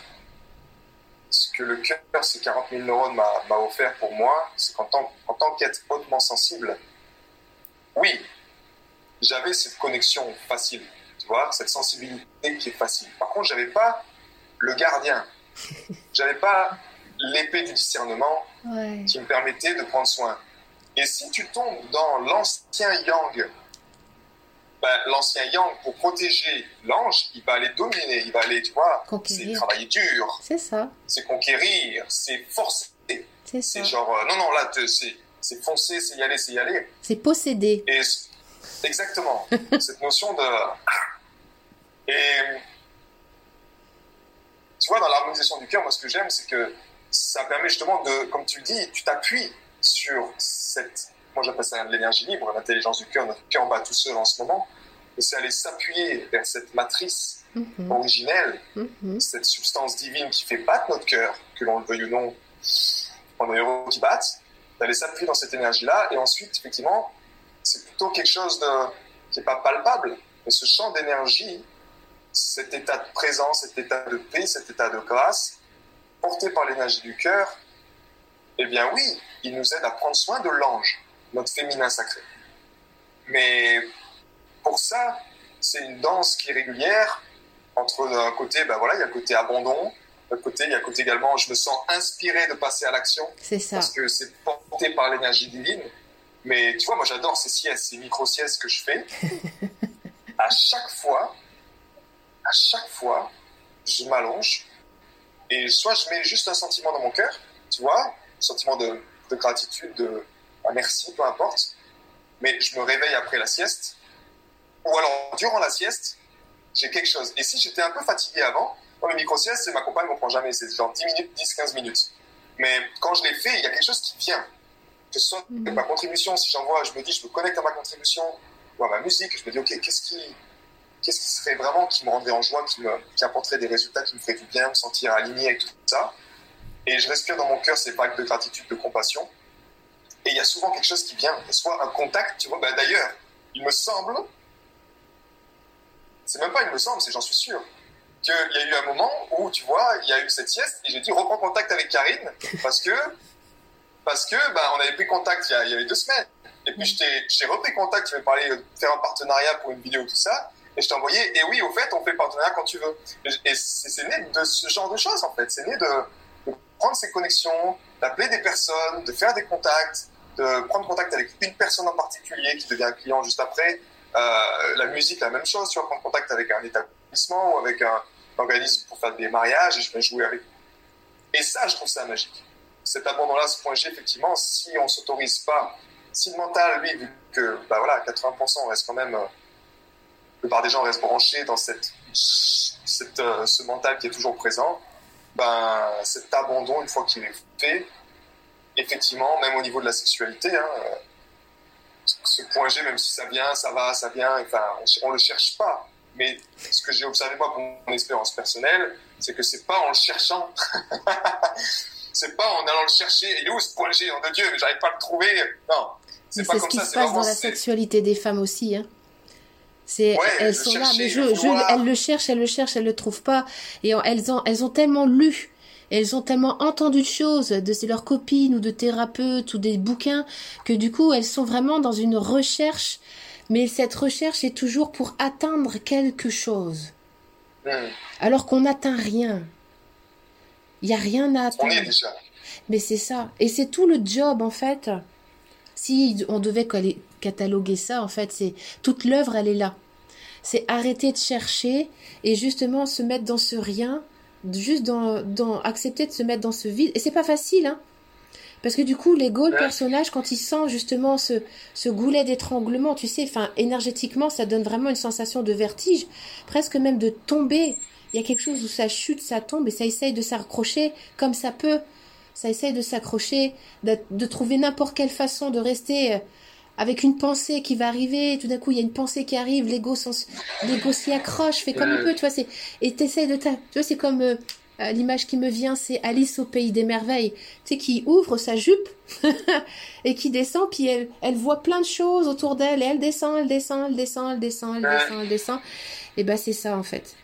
Speaker 3: Ce que le cœur, ces 40 000 neurones m'a m'a offert pour moi, c'est qu'en tant, en tant qu'être hautement sensible, oui, j'avais cette connexion facile, tu vois, cette sensibilité qui est facile. Par contre, j'avais pas le gardien. J'avais pas l'épée du discernement
Speaker 2: Ouais,
Speaker 3: qui me permettait de prendre soin. Et si tu tombes dans l'ancien yang, ben, l'ancien yang, pour protéger l'ange, il va aller dominer, il va aller, tu vois, c'est travailler dur,
Speaker 2: c'est ça,
Speaker 3: c'est conquérir, c'est forcer,
Speaker 2: c'est ça.
Speaker 3: c'est genre, euh, non, non, là, c'est c'est foncer, c'est y aller, c'est y aller.
Speaker 2: C'est posséder.
Speaker 3: Et exactement, cette notion de. Et tu vois, dans l'harmonisation du cœur, moi, ce que j'aime, c'est que ça permet justement de, comme tu le dis, tu t'appuies sur cette. Moi, j'appelle ça l'énergie libre, l'intelligence du cœur. Notre cœur bat tout seul en ce moment. Et c'est aller s'appuyer vers cette matrice
Speaker 2: Mhm,
Speaker 3: originelle,
Speaker 2: mhm.
Speaker 3: cette substance divine qui fait battre notre cœur, que l'on le veuille ou non, on des héros qui battent, d'aller s'appuyer dans cette énergie-là, et ensuite, effectivement, c'est plutôt quelque chose de, qui n'est pas palpable, mais ce champ d'énergie, cet état de présence, cet état de paix, cet état de grâce, porté par l'énergie du cœur, eh bien oui, il nous aide à prendre soin de l'ange, notre féminin sacré. Mais pour ça, c'est une danse qui est régulière, entre d'un côté, ben voilà, il y a le côté abandon, l'autre côté, il y a le côté également, je me sens inspiré de passer à l'action,
Speaker 2: C'est ça.
Speaker 3: parce que c'est porté par l'énergie divine. Mais tu vois, moi j'adore ces siestes, ces micro-siestes que je fais. à chaque fois, à chaque fois, je m'allonge et soit je mets juste un sentiment dans mon cœur, tu vois, un sentiment de, de gratitude, de un merci, peu importe, mais je me réveille après la sieste, ou alors durant la sieste, j'ai quelque chose. Et si j'étais un peu fatigué avant, moi, mes micro-siestes, c'est ma compagne ne comprend jamais, c'est genre 10 minutes, 10-15 minutes. Mais quand je l'ai fait, il y a quelque chose qui vient. Que ce soit
Speaker 2: Mhm.
Speaker 3: ma contribution, si j'envoie, je me dis, je me connecte à ma contribution ou à ma musique, je me dis, ok, qu'est-ce qui, qu'est-ce qui serait vraiment qui me rendrait en joie, qui, me, qui apporterait des résultats, qui me ferait du bien, me sentir aligné avec tout ça. Et je respire dans mon cœur ces vagues de gratitude, de compassion. Et il y a souvent quelque chose qui vient, soit un contact, tu vois. Bah, D'ailleurs, il me semble, c'est même pas il me semble, c'est j'en suis sûr, qu'il y a eu un moment où, tu vois, il y a eu cette sieste et j'ai dit reprends contact avec Karine parce que, parce que bah, on avait pris contact il y a, y avait deux semaines. Et puis t'ai repris contact, tu m'as parlé de faire un partenariat pour une vidéo, tout ça. Et je t'ai envoyé, et oui, au fait, on fait partenariat quand tu veux. Et, c'est né de ce genre de choses, en fait. C'est né de, prendre ces connexions, d'appeler des personnes, de faire des contacts, de prendre contact avec une personne en particulier qui devient un client juste après. Euh, la musique, la même chose, tu vas prendre contact avec un établissement ou avec un organisme pour faire des mariages et je vais jouer avec. Et ça, je trouve ça magique. Cet abandon-là, ce point G, effectivement, si on s'autorise pas, si le mental, lui, vu que, bah voilà, 80% on reste quand même, euh, la plupart des gens restent branchés dans cette, cette, euh, ce mental qui est toujours présent, ben, cet abandon, une fois qu'il est fait, effectivement, même au niveau de la sexualité, hein, euh, ce point G, même si ça vient, ça va, ça vient, enfin, on, on le cherche pas. Mais ce que j'ai observé moi pour mon expérience personnelle, c'est que c'est pas en le cherchant, c'est pas en allant le chercher. Il est où ce point G, nom de Dieu, mais j'arrive pas à le trouver. Non, c'est pas
Speaker 2: ce
Speaker 3: comme
Speaker 2: qui
Speaker 3: ça.
Speaker 2: se passe
Speaker 3: vraiment
Speaker 2: dans la sexualité des femmes aussi. Hein. C'est,
Speaker 3: Ouais,
Speaker 2: elles
Speaker 3: le
Speaker 2: sont là, mais je, je, elles le cherchent, elles le cherchent, elles le trouvent pas. Et elles ont, elles ont tellement lu, elles ont tellement entendu de choses de leurs copines ou de thérapeutes ou des bouquins que du coup elles sont vraiment dans une recherche. Mais cette recherche est toujours pour atteindre quelque chose, alors qu'on n'atteint rien. Il y a rien à
Speaker 3: on y est
Speaker 2: atteindre.
Speaker 3: déjà.
Speaker 2: Mais c'est ça. Et c'est tout le job, en fait. Si on devait cataloguer ça, en fait, c'est toute l'œuvre, elle est là. C'est arrêter de chercher et justement se mettre dans ce rien, juste dans, dans accepter de se mettre dans ce vide. Et c'est pas facile, hein. Parce que du coup, l'ego, le personnage, quand il sent justement ce, ce goulet d'étranglement, tu sais, enfin, énergétiquement, ça donne vraiment une sensation de vertige, presque même de tomber. Il y a quelque chose où ça chute, ça tombe et ça essaye de s'accrocher comme ça peut. Ça essaye de s'accrocher, de, de trouver n'importe quelle façon de rester euh, avec une pensée qui va arriver, tout d'un coup il y a une pensée qui arrive, l'ego s'y accroche, fait comme il peut, tu vois, c'est, et t'essayes de, tu vois, c'est comme, euh, euh, l'image qui me vient, c'est Alice au pays des merveilles, tu sais, qui ouvre sa jupe et qui descend, puis elle, elle voit plein de choses autour d'elle, et elle descend, elle descend, elle descend, elle descend, elle descend, elle descend, et ben c'est ça en fait.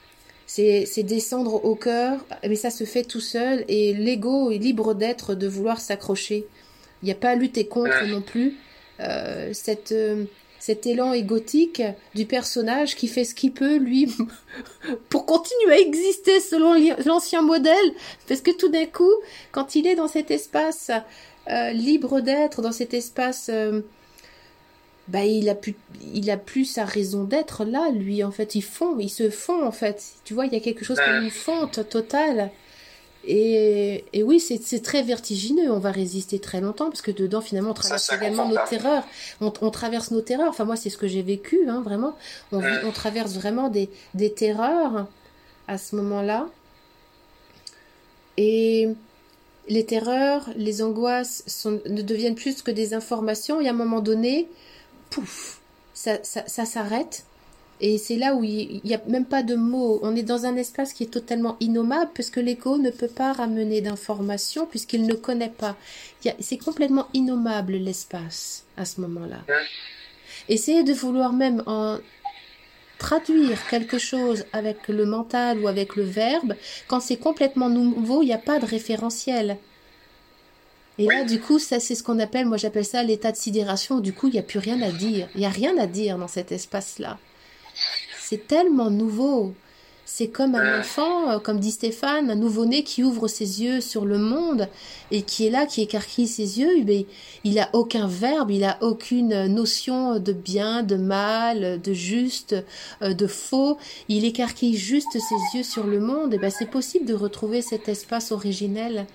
Speaker 2: C'est descendre au cœur, mais ça se fait tout seul, et l'ego est libre d'être, de vouloir s'accrocher. Il n'y a pas à lutter contre non plus. Euh, cette, euh, cet élan égotique du personnage qui fait ce qu'il peut, lui, pour continuer à exister selon l'ancien modèle. Parce que tout d'un coup, quand il est dans cet espace euh, libre d'être, dans cet espace... bah, il a plus, il a plus sa raison d'être là, lui, en fait. Il fond, il se fond, en fait. Tu vois, il y a quelque chose comme une fonte totale. Et, et oui, c'est très vertigineux. On va résister très longtemps parce que dedans, finalement, on traverse également nos terreurs. On, on, traverse nos terreurs. Enfin, moi, c'est ce que j'ai vécu, hein, vraiment. On, on, traverse vraiment des, des terreurs à ce moment-là. Et les terreurs, les angoisses sont, ne deviennent plus que des informations. Et à un moment donné, pouf, ça, ça, ça s'arrête. Et c'est là où il n'y a même pas de mots. On est dans un espace qui est totalement innommable puisque l'écho ne peut pas ramener d'informations puisqu'il ne connaît pas. C'est complètement innommable l'espace à ce moment-là. Essayer de vouloir même en traduire quelque chose avec le mental ou avec le verbe, quand c'est complètement nouveau, il n'y a pas de référentiel. Et là, du coup, ça, c'est ce qu'on appelle, moi j'appelle ça l'état de sidération. Du coup, il n'y a plus rien à dire. Il n'y a rien à dire dans cet espace-là c'est tellement nouveau. C'est comme un enfant, euh, comme dit Stéphane, un nouveau-né qui ouvre ses yeux sur le monde et qui est là, qui écarquille ses yeux. Mais il n'a aucun verbe, il n'a aucune notion de bien, de mal, de juste, euh, de faux. Il écarquille juste ses yeux sur le monde. Et ben c'est possible de retrouver cet espace originel,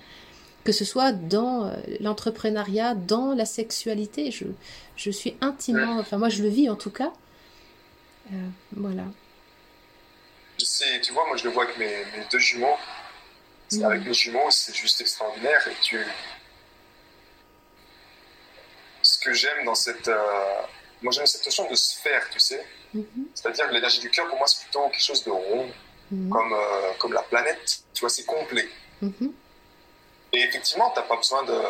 Speaker 2: que ce soit dans euh, l'entrepreneuriat, dans la sexualité. Je, je suis intimement, enfin moi je le vis en tout cas. Euh, voilà.
Speaker 3: tu vois, moi je le vois avec mes, deux jumeaux. Mm. Avec mes jumeaux, c'est juste extraordinaire. Et tu... Ce que j'aime dans cette. Euh, moi j'aime cette notion de sphère, tu sais. Mm-hmm. C'est-à-dire que l'énergie du cœur, pour moi, c'est plutôt quelque chose de rond, mm. comme, euh, comme la planète. Tu vois, c'est complet. Mm-hmm. Et effectivement, tu n'as pas besoin de.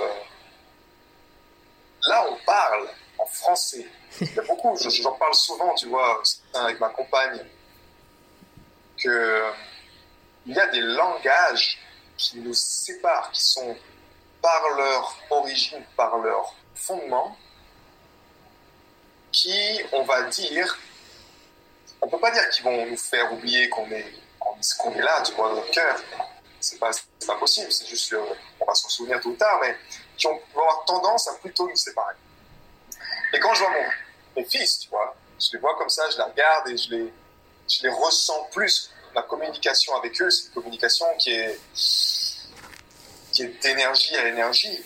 Speaker 3: Là, on parle français. Il y a beaucoup, j'en parle souvent, tu vois, avec ma compagne, que il y a des langages qui nous séparent, qui sont par leur origine, par leur fondement, qui, on va dire, on peut pas dire qu'ils vont nous faire oublier qu'on est, qu'on est là, tu vois, dans notre cœur. C'est pas, pas possible, c'est juste, qu'on va s'en souvenir tout tard, mais qui vont avoir tendance à plutôt nous séparer. Et quand je vois mes fils, tu vois, je les vois comme ça, je les regarde et je les, je les ressens plus. La communication avec eux, c'est une communication qui est, qui est d'énergie à énergie.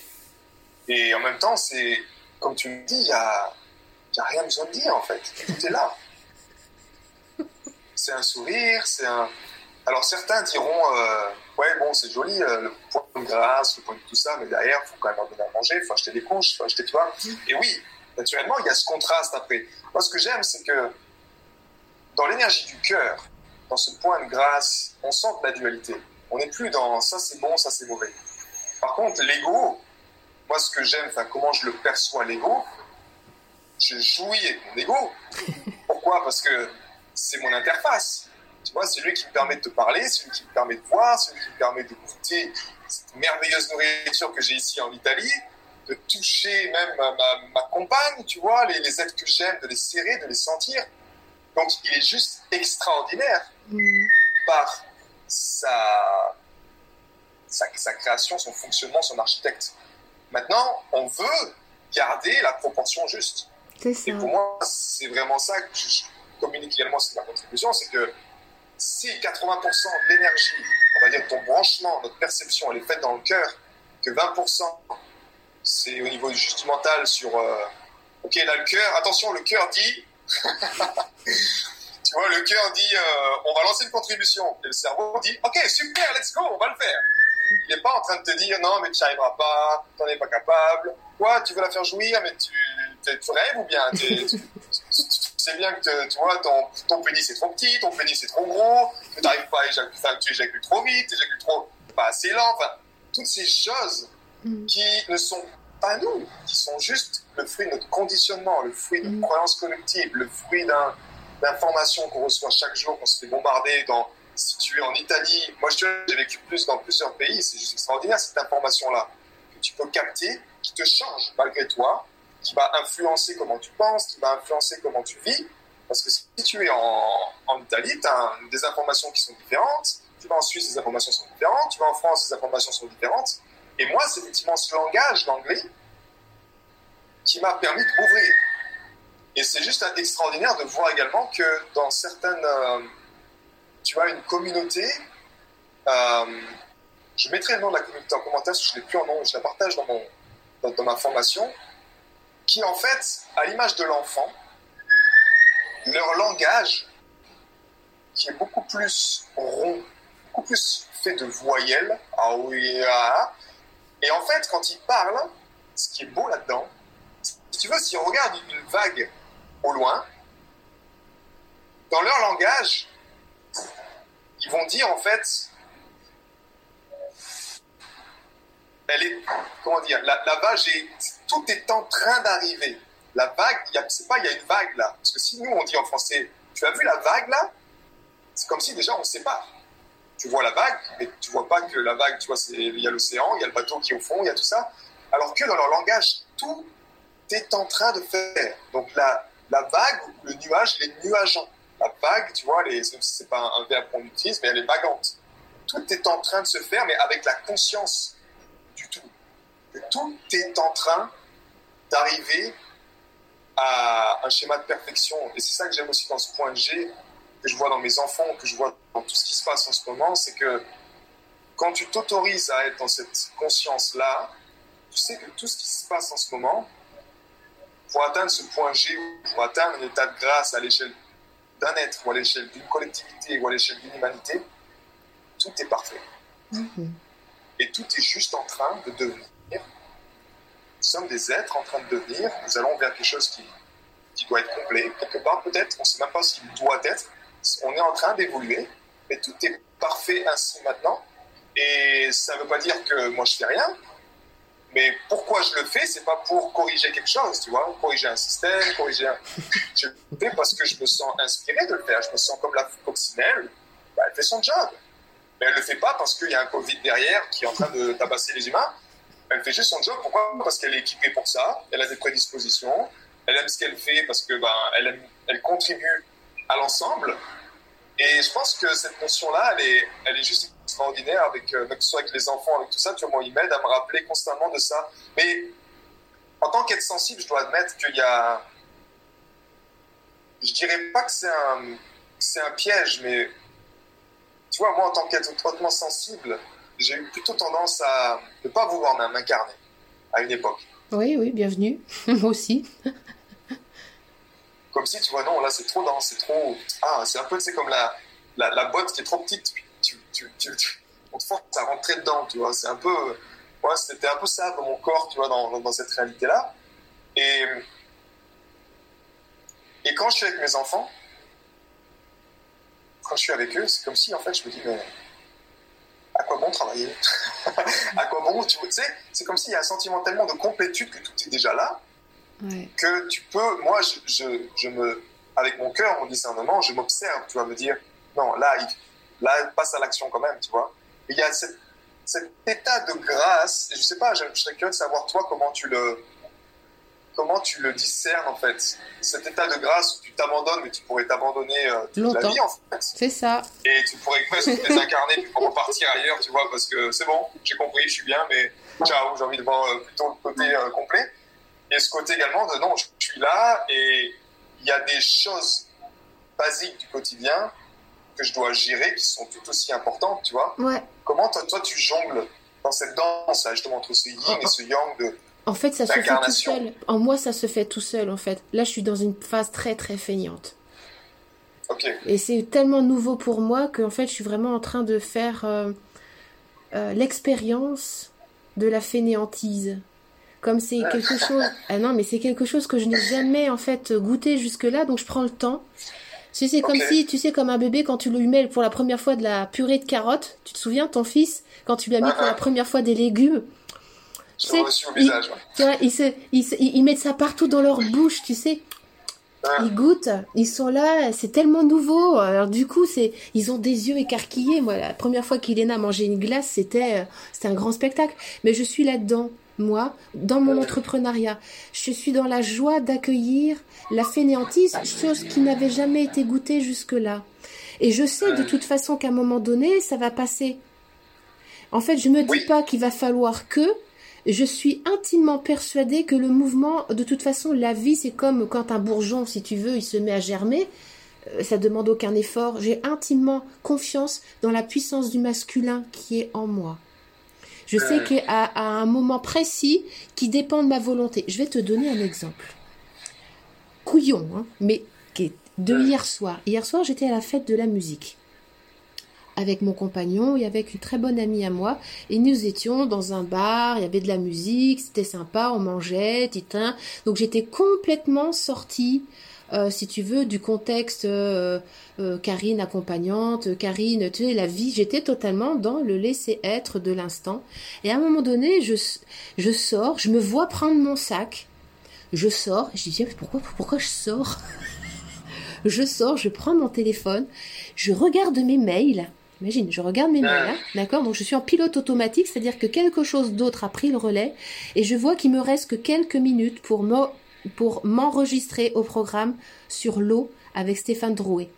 Speaker 3: Et en même temps, c'est, comme tu me dis, il n'y a, a rien besoin de dire en fait. Tout est là. C'est un sourire, c'est un. Alors certains diront, euh, ouais, bon, c'est joli, euh, le point de grâce, le point de tout ça, mais derrière, il faut quand même en donner à manger, il faut acheter des couches, il faut acheter, tu vois. Et oui, naturellement, il y a ce contraste après. Moi, ce que j'aime, c'est que dans l'énergie du cœur, dans ce point de grâce, on sent de la dualité. On n'est plus dans ça c'est bon, ça c'est mauvais. Par contre, l'ego, moi, ce que j'aime, enfin, comment je le perçois, l'ego, je jouis avec mon ego. Pourquoi? Parce que c'est mon interface. Tu vois, c'est lui qui me permet de te parler, c'est lui qui me permet de voir, c'est lui qui me permet de goûter cette merveilleuse nourriture que j'ai ici en Italie, de toucher même ma, compagne, tu vois, les, les êtres que j'aime, de les serrer, de les sentir. Donc il est juste extraordinaire mm. par sa, sa, création, son fonctionnement, son architecte. Maintenant, on veut garder la proportion juste. Et pour moi, c'est vraiment ça que je communique également sur ma contribution, c'est que si 80% de l'énergie, on va dire ton branchement, notre perception, elle est faite dans le cœur, que 20% c'est au niveau juste mental sur. Euh, ok, là le cœur, attention, le cœur dit. tu vois, le cœur dit euh, on va lancer une contribution. Et le cerveau dit ok, super, let's go, on va le faire. Il n'est pas en train de te dire non, mais tu n'y arriveras pas, tu n'en es pas capable. Quoi, tu veux la faire jouir, mais tu tu rêves ou bien tu, sais bien que tu vois, ton, ton pénis est trop petit, ton pénis est trop gros, que tu n'arrives pas à éjaculer, tu éjacules trop vite, tu éjacules trop, pas assez lent, enfin, toutes ces choses mm. qui ne sont pas nous, qui sont juste le fruit de notre conditionnement, le fruit de mm. croyances collectives, le fruit d'informations qu'on reçoit chaque jour, qu'on se fait bombarder dans, si tu es en Italie, moi j'ai vécu plus dans plusieurs pays, c'est juste extraordinaire cette information-là, que tu peux capter, qui te change malgré toi, qui va influencer comment tu penses, qui va influencer comment tu vis. Parce que si tu es en, en Italie, tu as des informations qui sont différentes, tu vas en Suisse, les informations sont différentes, tu vas en France, les informations sont différentes. Et moi, c'est effectivement ce langage, l'anglais, qui m'a permis de m'ouvrir. Et c'est juste extraordinaire de voir également que dans certaines, euh, tu vois, une communauté, euh, je mettrai le nom de la communauté en commentaire, que je ne l'ai plus en nom, je la partage dans, mon, dans, ma formation, qui en fait, à l'image de l'enfant, leur langage, qui est beaucoup plus rond, beaucoup plus fait de voyelles, ah oui, ah, et en fait, quand ils parlent, ce qui est beau là-dedans, si tu veux, si on regarde une vague au loin, dans leur langage, ils vont dire en fait, elle est, comment dire, la, vague, est, tout est en train d'arriver. La vague, c'est pas, il y a une vague là. Parce que si nous on dit en français, tu as vu la vague là? C'est comme si déjà on sépare tu vois la vague, mais tu vois pas que la vague, tu vois, il y a l'océan, il y a le bateau qui est au fond, il y a tout ça. Alors que dans leur langage, tout est en train de faire. Donc la, la vague, le nuage, il est nuageant. La vague, tu vois, c'est pas un verbe qu'on utilise, mais elle est vagante. Tout est en train de se faire, mais avec la conscience du tout. Tout est en train d'arriver à un schéma de perfection. Et c'est ça que j'aime aussi dans ce point G, que je vois dans mes enfants, que je vois dans tout ce qui se passe en ce moment, c'est que quand tu t'autorises à être dans cette conscience-là, tu sais que tout ce qui se passe en ce moment, pour atteindre ce point G, pour atteindre un état de grâce à l'échelle d'un être, ou à l'échelle d'une collectivité, ou à l'échelle d'une humanité, tout est parfait. Mm-hmm. Et tout est juste en train de devenir. Nous sommes des êtres en train de devenir. Nous allons vers quelque chose qui, qui doit être complet, quelque part peut-être. On ne sait même pas s'il doit être on est en train d'évoluer, mais tout est parfait ainsi maintenant. Et ça ne veut pas dire que moi je fais rien, mais pourquoi je le fais, c'est pas pour corriger quelque chose, tu vois, corriger un système, corriger un... Je le fais parce que je me sens inspiré de le faire, je me sens comme la coccinelle, bah, elle fait son job. Mais elle le fait pas parce qu'il y a un Covid derrière qui est en train de tabasser les humains. Elle fait juste son job, pourquoi? Parce qu'elle est équipée pour ça, elle a des prédispositions, elle aime ce qu'elle fait parce que ben, elle, elle contribue à l'ensemble. Et je pense que cette notion-là, elle est, elle est juste extraordinaire, avec, euh, que ce soit avec les enfants, avec tout ça, tu vois, moi, il m'aide à me rappeler constamment de ça. Mais en tant qu'être sensible, je dois admettre qu'il y a. Je dirais pas que c'est un, c'est un piège, mais tu vois, moi, en tant qu'être hautement sensible, j'ai eu plutôt tendance à ne pas vouloir m'incarner à une époque.
Speaker 2: Oui, oui, bienvenue. moi aussi.
Speaker 3: Comme si, tu vois, non, là, c'est trop dense, c'est trop. Ah, c'est un peu, c'est comme la, la, botte qui est trop petite, tu, tu, tu, on te force à rentrer dedans, tu vois. C'est un peu. C'était un peu ça dans mon corps, tu vois, dans, dans cette réalité-là. Et. Et quand je suis avec mes enfants, quand je suis avec eux, c'est comme si, en fait, je me dis, mais à quoi bon travailler? À quoi bon Tu sais, c'est comme s'il y a un sentiment tellement de complétude que tout est déjà là que tu peux, moi, je, je, me, avec mon cœur, mon discernement, je m'observe, tu vas me dire, non, là, il, là, passe à l'action quand même, tu vois. il y a cet état de grâce, et je sais pas, je, serais curieux de savoir toi comment tu le, comment tu le discernes en fait. Cet état de grâce où tu t'abandonnes, mais tu pourrais t'abandonner euh, toute la vie en fait.
Speaker 2: C'est ça.
Speaker 3: Et tu pourrais presque te désincarner puis repartir ailleurs, tu vois, parce que c'est bon, j'ai compris, je suis bien, mais ciao, j'ai envie de voir euh, plutôt le côté euh, complet. Et ce côté également de non, je suis là et il y a des choses basiques du quotidien que je dois gérer qui sont tout aussi importantes, tu vois.
Speaker 2: Ouais.
Speaker 3: Comment toi, toi, tu jongles dans cette danse justement entre ce yin et ce yang de
Speaker 2: en fait, ça se fait tout seul. En moi, ça se fait tout seul, en fait. Là, je suis dans une phase très, très feignante.
Speaker 3: Ok.
Speaker 2: Et c'est tellement nouveau pour moi qu'en fait, je suis vraiment en train de faire euh, euh, l'expérience de la fainéantise comme c'est quelque chose. Ah non, mais c'est quelque chose que je n'ai jamais en fait goûté jusque-là, donc je prends le temps. Tu sais, c'est comme si, tu sais, comme un bébé quand tu lui mets pour la première fois de la purée de carottes. Tu te souviens, ton fils, quand tu lui as mis pour la première fois des légumes.
Speaker 3: Tu sais, visage,
Speaker 2: ils, ils, mettent ça partout dans leur bouche, tu sais. Ils goûtent, ils sont là, c'est tellement nouveau. Alors du coup, c'est, ils ont des yeux écarquillés. Moi, la première fois qu'Ilena a mangé une glace, c'était, c'était un grand spectacle. Mais je suis là-dedans, moi, dans mon entrepreneuriat. Je suis dans la joie d'accueillir la fainéantise, chose qui n'avait jamais été goûtée jusque-là. Et je sais de toute façon qu'à un moment donné, ça va passer. En fait, je me dis pas qu'il va falloir que, je suis intimement persuadée que le mouvement, de toute façon, la vie, c'est comme quand un bourgeon, si tu veux, il se met à germer. Euh, ça demande aucun effort. J'ai intimement confiance dans la puissance du masculin qui est en moi. Je sais qu'à un moment précis, qui dépend de ma volonté. Je vais te donner un exemple. Couillon, hein, mais de hier soir. Hier soir, j'étais à la fête de la musique avec mon compagnon et avec une très bonne amie à moi. Et nous étions dans un bar, il y avait de la musique, c'était sympa, on mangeait, titin. Donc j'étais complètement sortie, euh, si tu veux, du contexte euh, euh, Karine accompagnante, Karine, tu sais, la vie, j'étais totalement dans le laisser-être de l'instant. Et à un moment donné, je, je sors, je me vois prendre mon sac, je sors, je dis, pourquoi, pourquoi je sors? Je sors, je prends mon téléphone, je regarde mes mails, Imagine, je regarde mes mails, hein, d'accord? Donc je suis en pilote automatique, c'est-à-dire que quelque chose d'autre a pris le relais et je vois qu'il me reste que quelques minutes pour m'enregistrer au programme sur l'eau avec Stéphane Drouet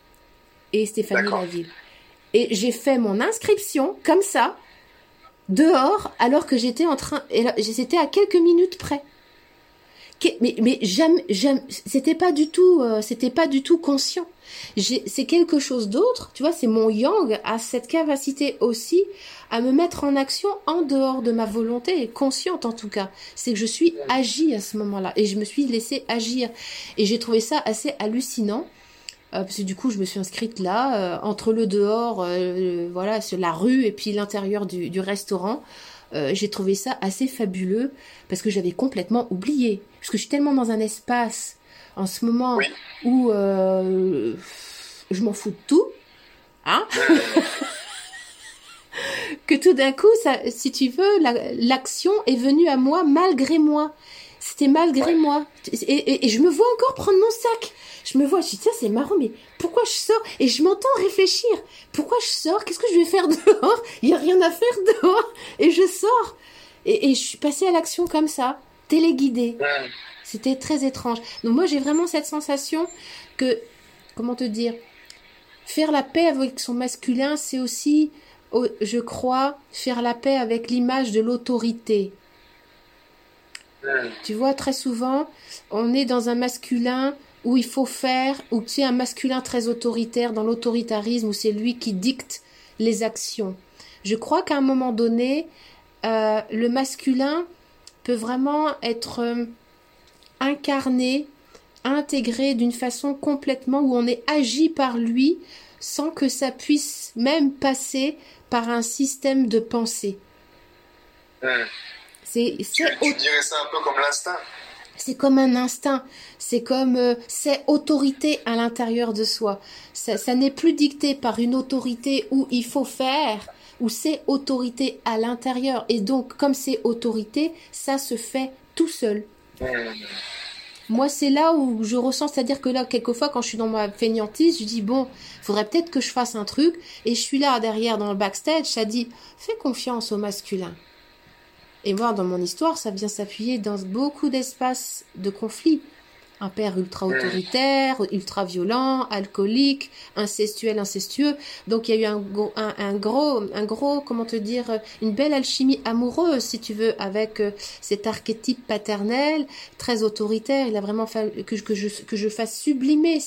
Speaker 2: et Stéphanie Laville. Et j'ai fait mon inscription comme ça, dehors, alors que j'étais en train, et c'était à quelques minutes près mais mais jamais, c'était pas du tout euh, c'était pas du tout conscient. C'est quelque chose d'autre tu vois c'est mon yang a cette capacité aussi à me mettre en action en dehors de ma volonté consciente en tout cas. C'est que je suis agi à ce moment-là et je me suis laissé agir. Et j'ai trouvé ça assez hallucinant euh, parce que du coup je me suis inscrite là euh, entre le dehors voilà sur la rue et puis l'intérieur du, du restaurant euh, j'ai trouvé ça assez fabuleux parce que j'avais complètement oublié. Parce que je suis tellement dans un espace en ce moment où euh, je m'en fous de tout, hein que tout d'un coup, ça, si tu veux, l'action est venue à moi malgré moi. Malgré moi. Et, et, je me vois encore prendre mon sac. Je me vois, je dis, ça c'est marrant, mais pourquoi je sors? Et je m'entends réfléchir. Pourquoi je sors? Qu'est-ce que je vais faire dehors? Il n'y a rien à faire dehors. Et je sors. Et, et je suis passée à l'action comme ça, téléguidée. C'était très étrange. Donc moi j'ai vraiment cette sensation que, comment te dire, faire la paix avec son masculin, c'est aussi, je crois, faire la paix avec l'image de l'autorité. Tu vois, très souvent, on est dans un masculin où il faut faire, où es un masculin très autoritaire, dans l'autoritarisme, où c'est lui qui dicte les actions. Je crois qu'à un moment donné, euh, le masculin peut vraiment être euh, incarné, intégré d'une façon complètement où on est agi par lui sans que ça puisse même passer par un système de pensée.
Speaker 3: C'est, tu, tu dirais ça un peu comme l'instinct
Speaker 2: c'est comme un instinct, c'est comme euh, c'est autorité à l'intérieur de soi. Ça, ça n'est plus dicté par une autorité où il faut faire, où c'est autorité à l'intérieur. Et donc, comme c'est autorité, ça se fait tout seul. Moi, c'est là où je ressens, c'est-à-dire que là, quelquefois, quand je suis dans ma fainéantise, je dis, bon, faudrait peut-être que je fasse un truc, et je suis là, derrière, dans le backstage, ça dit, fais confiance au masculin. Et moi, dans mon histoire, ça vient s'appuyer dans beaucoup d'espaces de conflit un père ultra autoritaire, ultra violent, alcoolique, incestuel, incestueux. Donc il y a eu un, un, gros, un gros, comment te dire, une belle alchimie amoureuse, si tu veux, avec euh, cet archétype paternel, très autoritaire. Il a vraiment fallu que, que, je, que je fasse sublimer,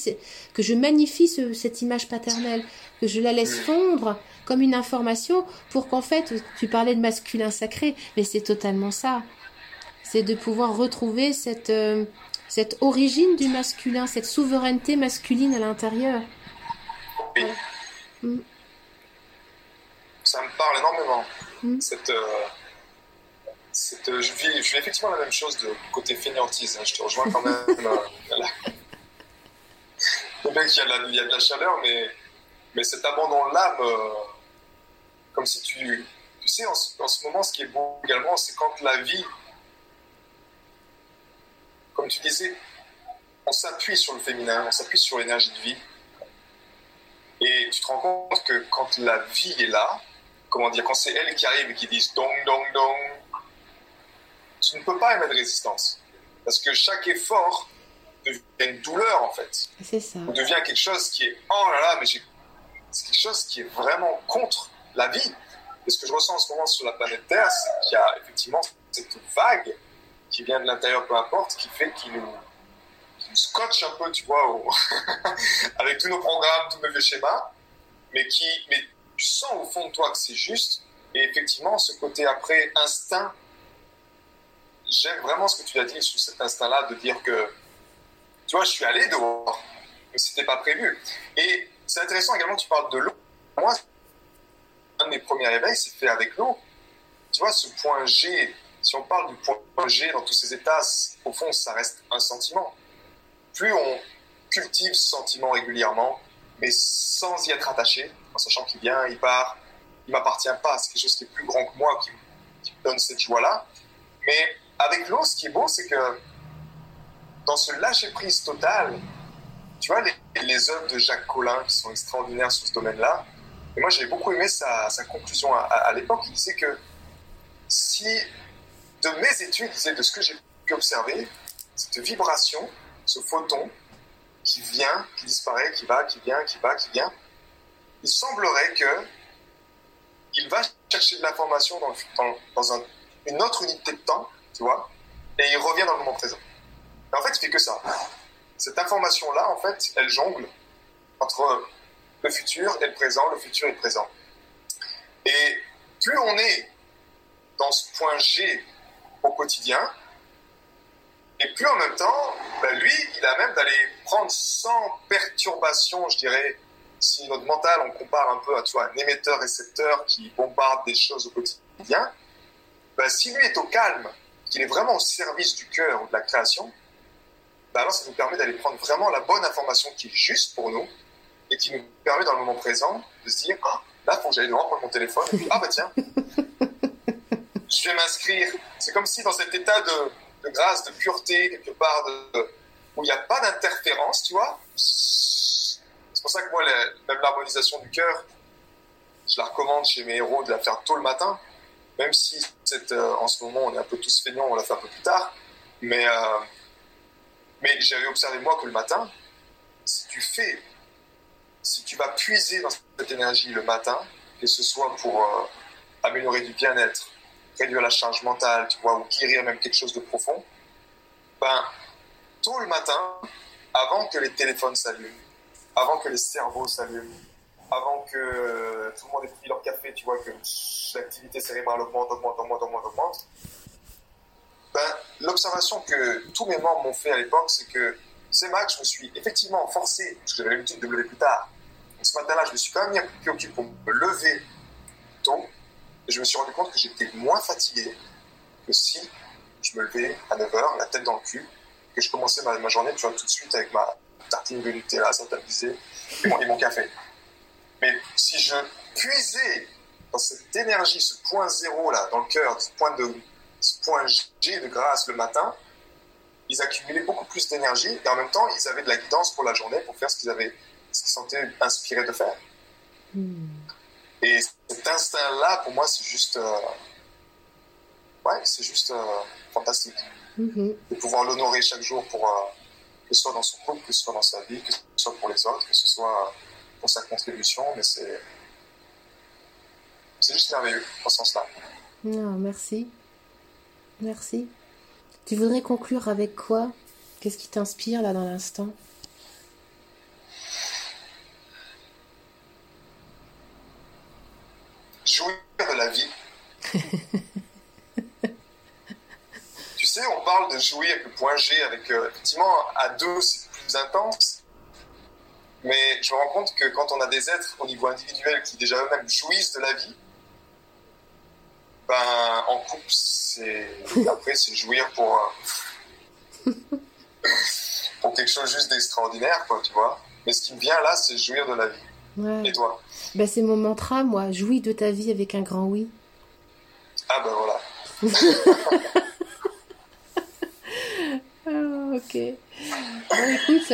Speaker 2: que je magnifie cette image paternelle, que je la laisse fondre comme une information pour qu'en fait, tu parlais de masculin sacré, mais c'est totalement ça. C'est de pouvoir retrouver cette... Euh, cette origine du masculin, cette souveraineté masculine à l'intérieur.
Speaker 3: Oui. Mm. Ça me parle énormément. Mm. Cette, euh, je, vis, je, vis, effectivement la même chose de côté fainéantise. Hein. Je te rejoins quand même. euh, bien qu'il y, y, a de la chaleur, mais, mais cet abandon-là, comme si tu. Tu sais, en ce, en ce moment, ce qui est beau également, c'est quand la vie, comme tu disais, on s'appuie sur le féminin, on s'appuie sur l'énergie de vie. Et tu te rends compte que quand la vie est là, comment dire, quand c'est elle qui arrive et qui dit dong dong dong, tu ne peux pas émettre de résistance. Parce que chaque effort devient une douleur en fait.
Speaker 2: C'est ça.
Speaker 3: Ou devient quelque chose qui est oh là là, mais c'est quelque chose qui est vraiment contre la vie. Et ce que je ressens en ce moment sur la planète Terre, c'est qu'il y a effectivement cette vague qui vient de l'intérieur, peu importe, qui fait qu'il nous, scotche un peu, tu vois, avec tous nos programmes, tous nos vieux schémas, mais qui, mais tu sens au fond de toi que c'est juste. Et effectivement, ce côté après instinct, j'aime vraiment ce que tu as dit sur cet instinct-là, de dire que, tu vois, je suis allé dehors, mais c'était pas prévu. Et c'est intéressant également, tu parles de l'eau. Un de mes premiers réveils, c'est fait avec l'eau. Tu vois, ce point G, si on parle du point G dans tous ces états, au fond, ça reste un sentiment plus on cultive ce sentiment régulièrement, mais sans y être attaché, en sachant qu'il vient, il part, il m'appartient pas, c'est quelque chose qui est plus grand que moi, qui, me donne cette joie-là. Mais avec l'eau, ce qui est beau, c'est que dans ce lâcher-prise total, tu vois, les, œuvres de Jacques Collin qui sont extraordinaires sur ce domaine-là, et moi j'ai beaucoup aimé sa, conclusion à, l'époque, il disait que si de mes études, de ce que j'ai pu observer, cette vibration, ce photon qui vient, qui disparaît, qui va, qui vient, qui va, qui vient, il semblerait que il va chercher de l'information dans, une autre unité de temps, tu vois, et il revient dans le moment présent. Et en fait, il fait que ça. Cette information-là, en fait, elle jongle entre le futur et le présent, le futur le présent. Et plus on est dans ce point G au quotidien, et puis en même temps, ben lui, il a même d'aller prendre sans perturbation, je dirais, si notre mental, on compare un peu à toi, un émetteur-récepteur qui bombarde des choses au quotidien, ben, si lui est au calme, qu'il est vraiment au service du cœur ou de la création, ben alors ça nous permet d'aller prendre vraiment la bonne information qui est juste pour nous et qui nous permet dans le moment présent de se dire oh, là, faut que j'aille devant prendre mon téléphone et puis ah bah tiens, je vais m'inscrire. C'est comme si dans cet état de grâce, de pureté, quelque part, où il n'y a pas d'interférence, tu vois. C'est pour ça que moi, même l'harmonisation du cœur, je la recommande chez mes héros de la faire tôt le matin, même si euh, en ce moment on est un peu tous feignants, on la fait un peu plus tard. Mais, euh, mais j'avais observé moi que le matin, si tu fais, si tu vas puiser dans cette énergie le matin, que ce soit pour euh, améliorer du bien-être, réduire la charge mentale, tu vois, ou guérir même quelque chose de profond, ben, tôt le matin, avant que les téléphones s'allument, avant que les cerveaux s'allument, avant que tout le monde ait pris leur café, tu vois, que l'activité cérébrale augmente, augmente, augmente, augmente, augmente, ben, l'observation que tous mes membres m'ont fait à l'époque, c'est que ces matchs, je me suis effectivement forcé, parce que j'avais l'habitude de me lever plus tard. Ce matin-là, je me suis quand même occuper pour me lever tôt, et je me suis rendu compte que j'étais moins fatigué que si je me levais à 9h, la tête dans le cul, que je commençais ma, journée tout de suite avec ma tartine de Nutella synthétisée et mon, et mon café. Mais si je puisais dans cette énergie, ce point zéro là, dans le cœur, ce point, de, ce point G de grâce le matin, ils accumulaient beaucoup plus d'énergie et en même temps, ils avaient de la guidance pour la journée pour faire ce qu'ils avaient, ce qu'ils sentaient inspirés de faire. Hmm. Et cet instinct-là, pour moi, c'est juste, euh, ouais, c'est juste euh, fantastique. Mm-hmm. De pouvoir l'honorer chaque jour pour, euh, que ce soit dans son couple, que ce soit dans sa vie, que ce soit pour les autres, que ce soit pour sa contribution, mais c'est, c'est juste merveilleux dans ce sens-là.
Speaker 2: Non, merci. Merci. Tu voudrais conclure avec quoi? Qu'est-ce qui t'inspire là dans l'instant?
Speaker 3: Jouir de la vie. tu sais, on parle de jouir avec le point G, avec euh, effectivement à deux c'est plus intense. Mais je me rends compte que quand on a des êtres au niveau individuel qui déjà eux-mêmes jouissent de la vie,
Speaker 4: Ben, en couple, c'est. Après, c'est jouir pour. euh, pour quelque chose juste d'extraordinaire, quoi, tu vois. Mais ce qui me vient là, c'est jouir de la vie.
Speaker 2: Ouais.
Speaker 4: Et toi
Speaker 2: Bah, c'est mon mantra, moi. Jouis de ta vie avec un grand oui.
Speaker 4: Ah, ben voilà.
Speaker 2: Ah, ok. Bon, écoute,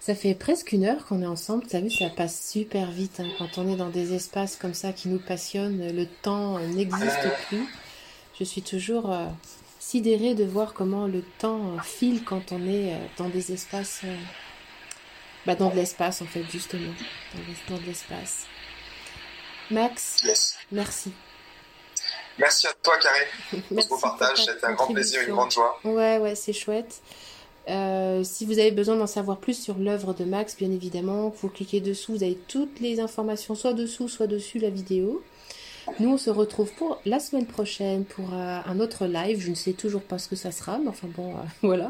Speaker 2: ça fait presque une heure qu'on est ensemble. T'as vu, ça passe super vite hein. quand on est dans des espaces comme ça qui nous passionnent. Le temps euh, n'existe plus. Je suis toujours euh, sidérée de voir comment le temps euh, file quand on est euh, dans des espaces. euh, bah, dans de l'espace, en fait, justement. Dans, de l'espace. Max,
Speaker 4: Yes.
Speaker 2: merci.
Speaker 4: Merci à toi, Carré, pour ce beau partage.
Speaker 2: ta
Speaker 4: C'était un grand plaisir, une grande joie.
Speaker 2: Ouais, ouais, c'est chouette. Euh, si vous avez besoin d'en savoir plus sur l'œuvre de Max, bien évidemment, vous cliquez dessous, vous avez toutes les informations, soit dessous, soit dessus la vidéo. Nous, on se retrouve pour la semaine prochaine pour euh, un autre live. Je ne sais toujours pas ce que ça sera, mais enfin bon, euh, voilà.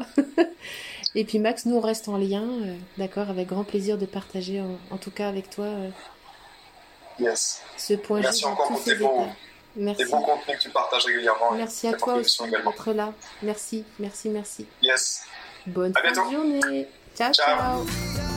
Speaker 2: Et puis Max, nous, on reste en lien, euh, d'accord, avec grand plaisir de partager, en, en tout cas avec toi, euh,
Speaker 4: Yes.
Speaker 2: ce point
Speaker 4: Merci encore pour tes.
Speaker 2: Merci.
Speaker 4: Bons contenus que tu partages régulièrement.
Speaker 2: Merci à toi aussi d'être là. Merci, merci, merci.
Speaker 4: Yes.
Speaker 2: Bonne fin de journée. Ciao,
Speaker 4: Ciao.
Speaker 2: ciao.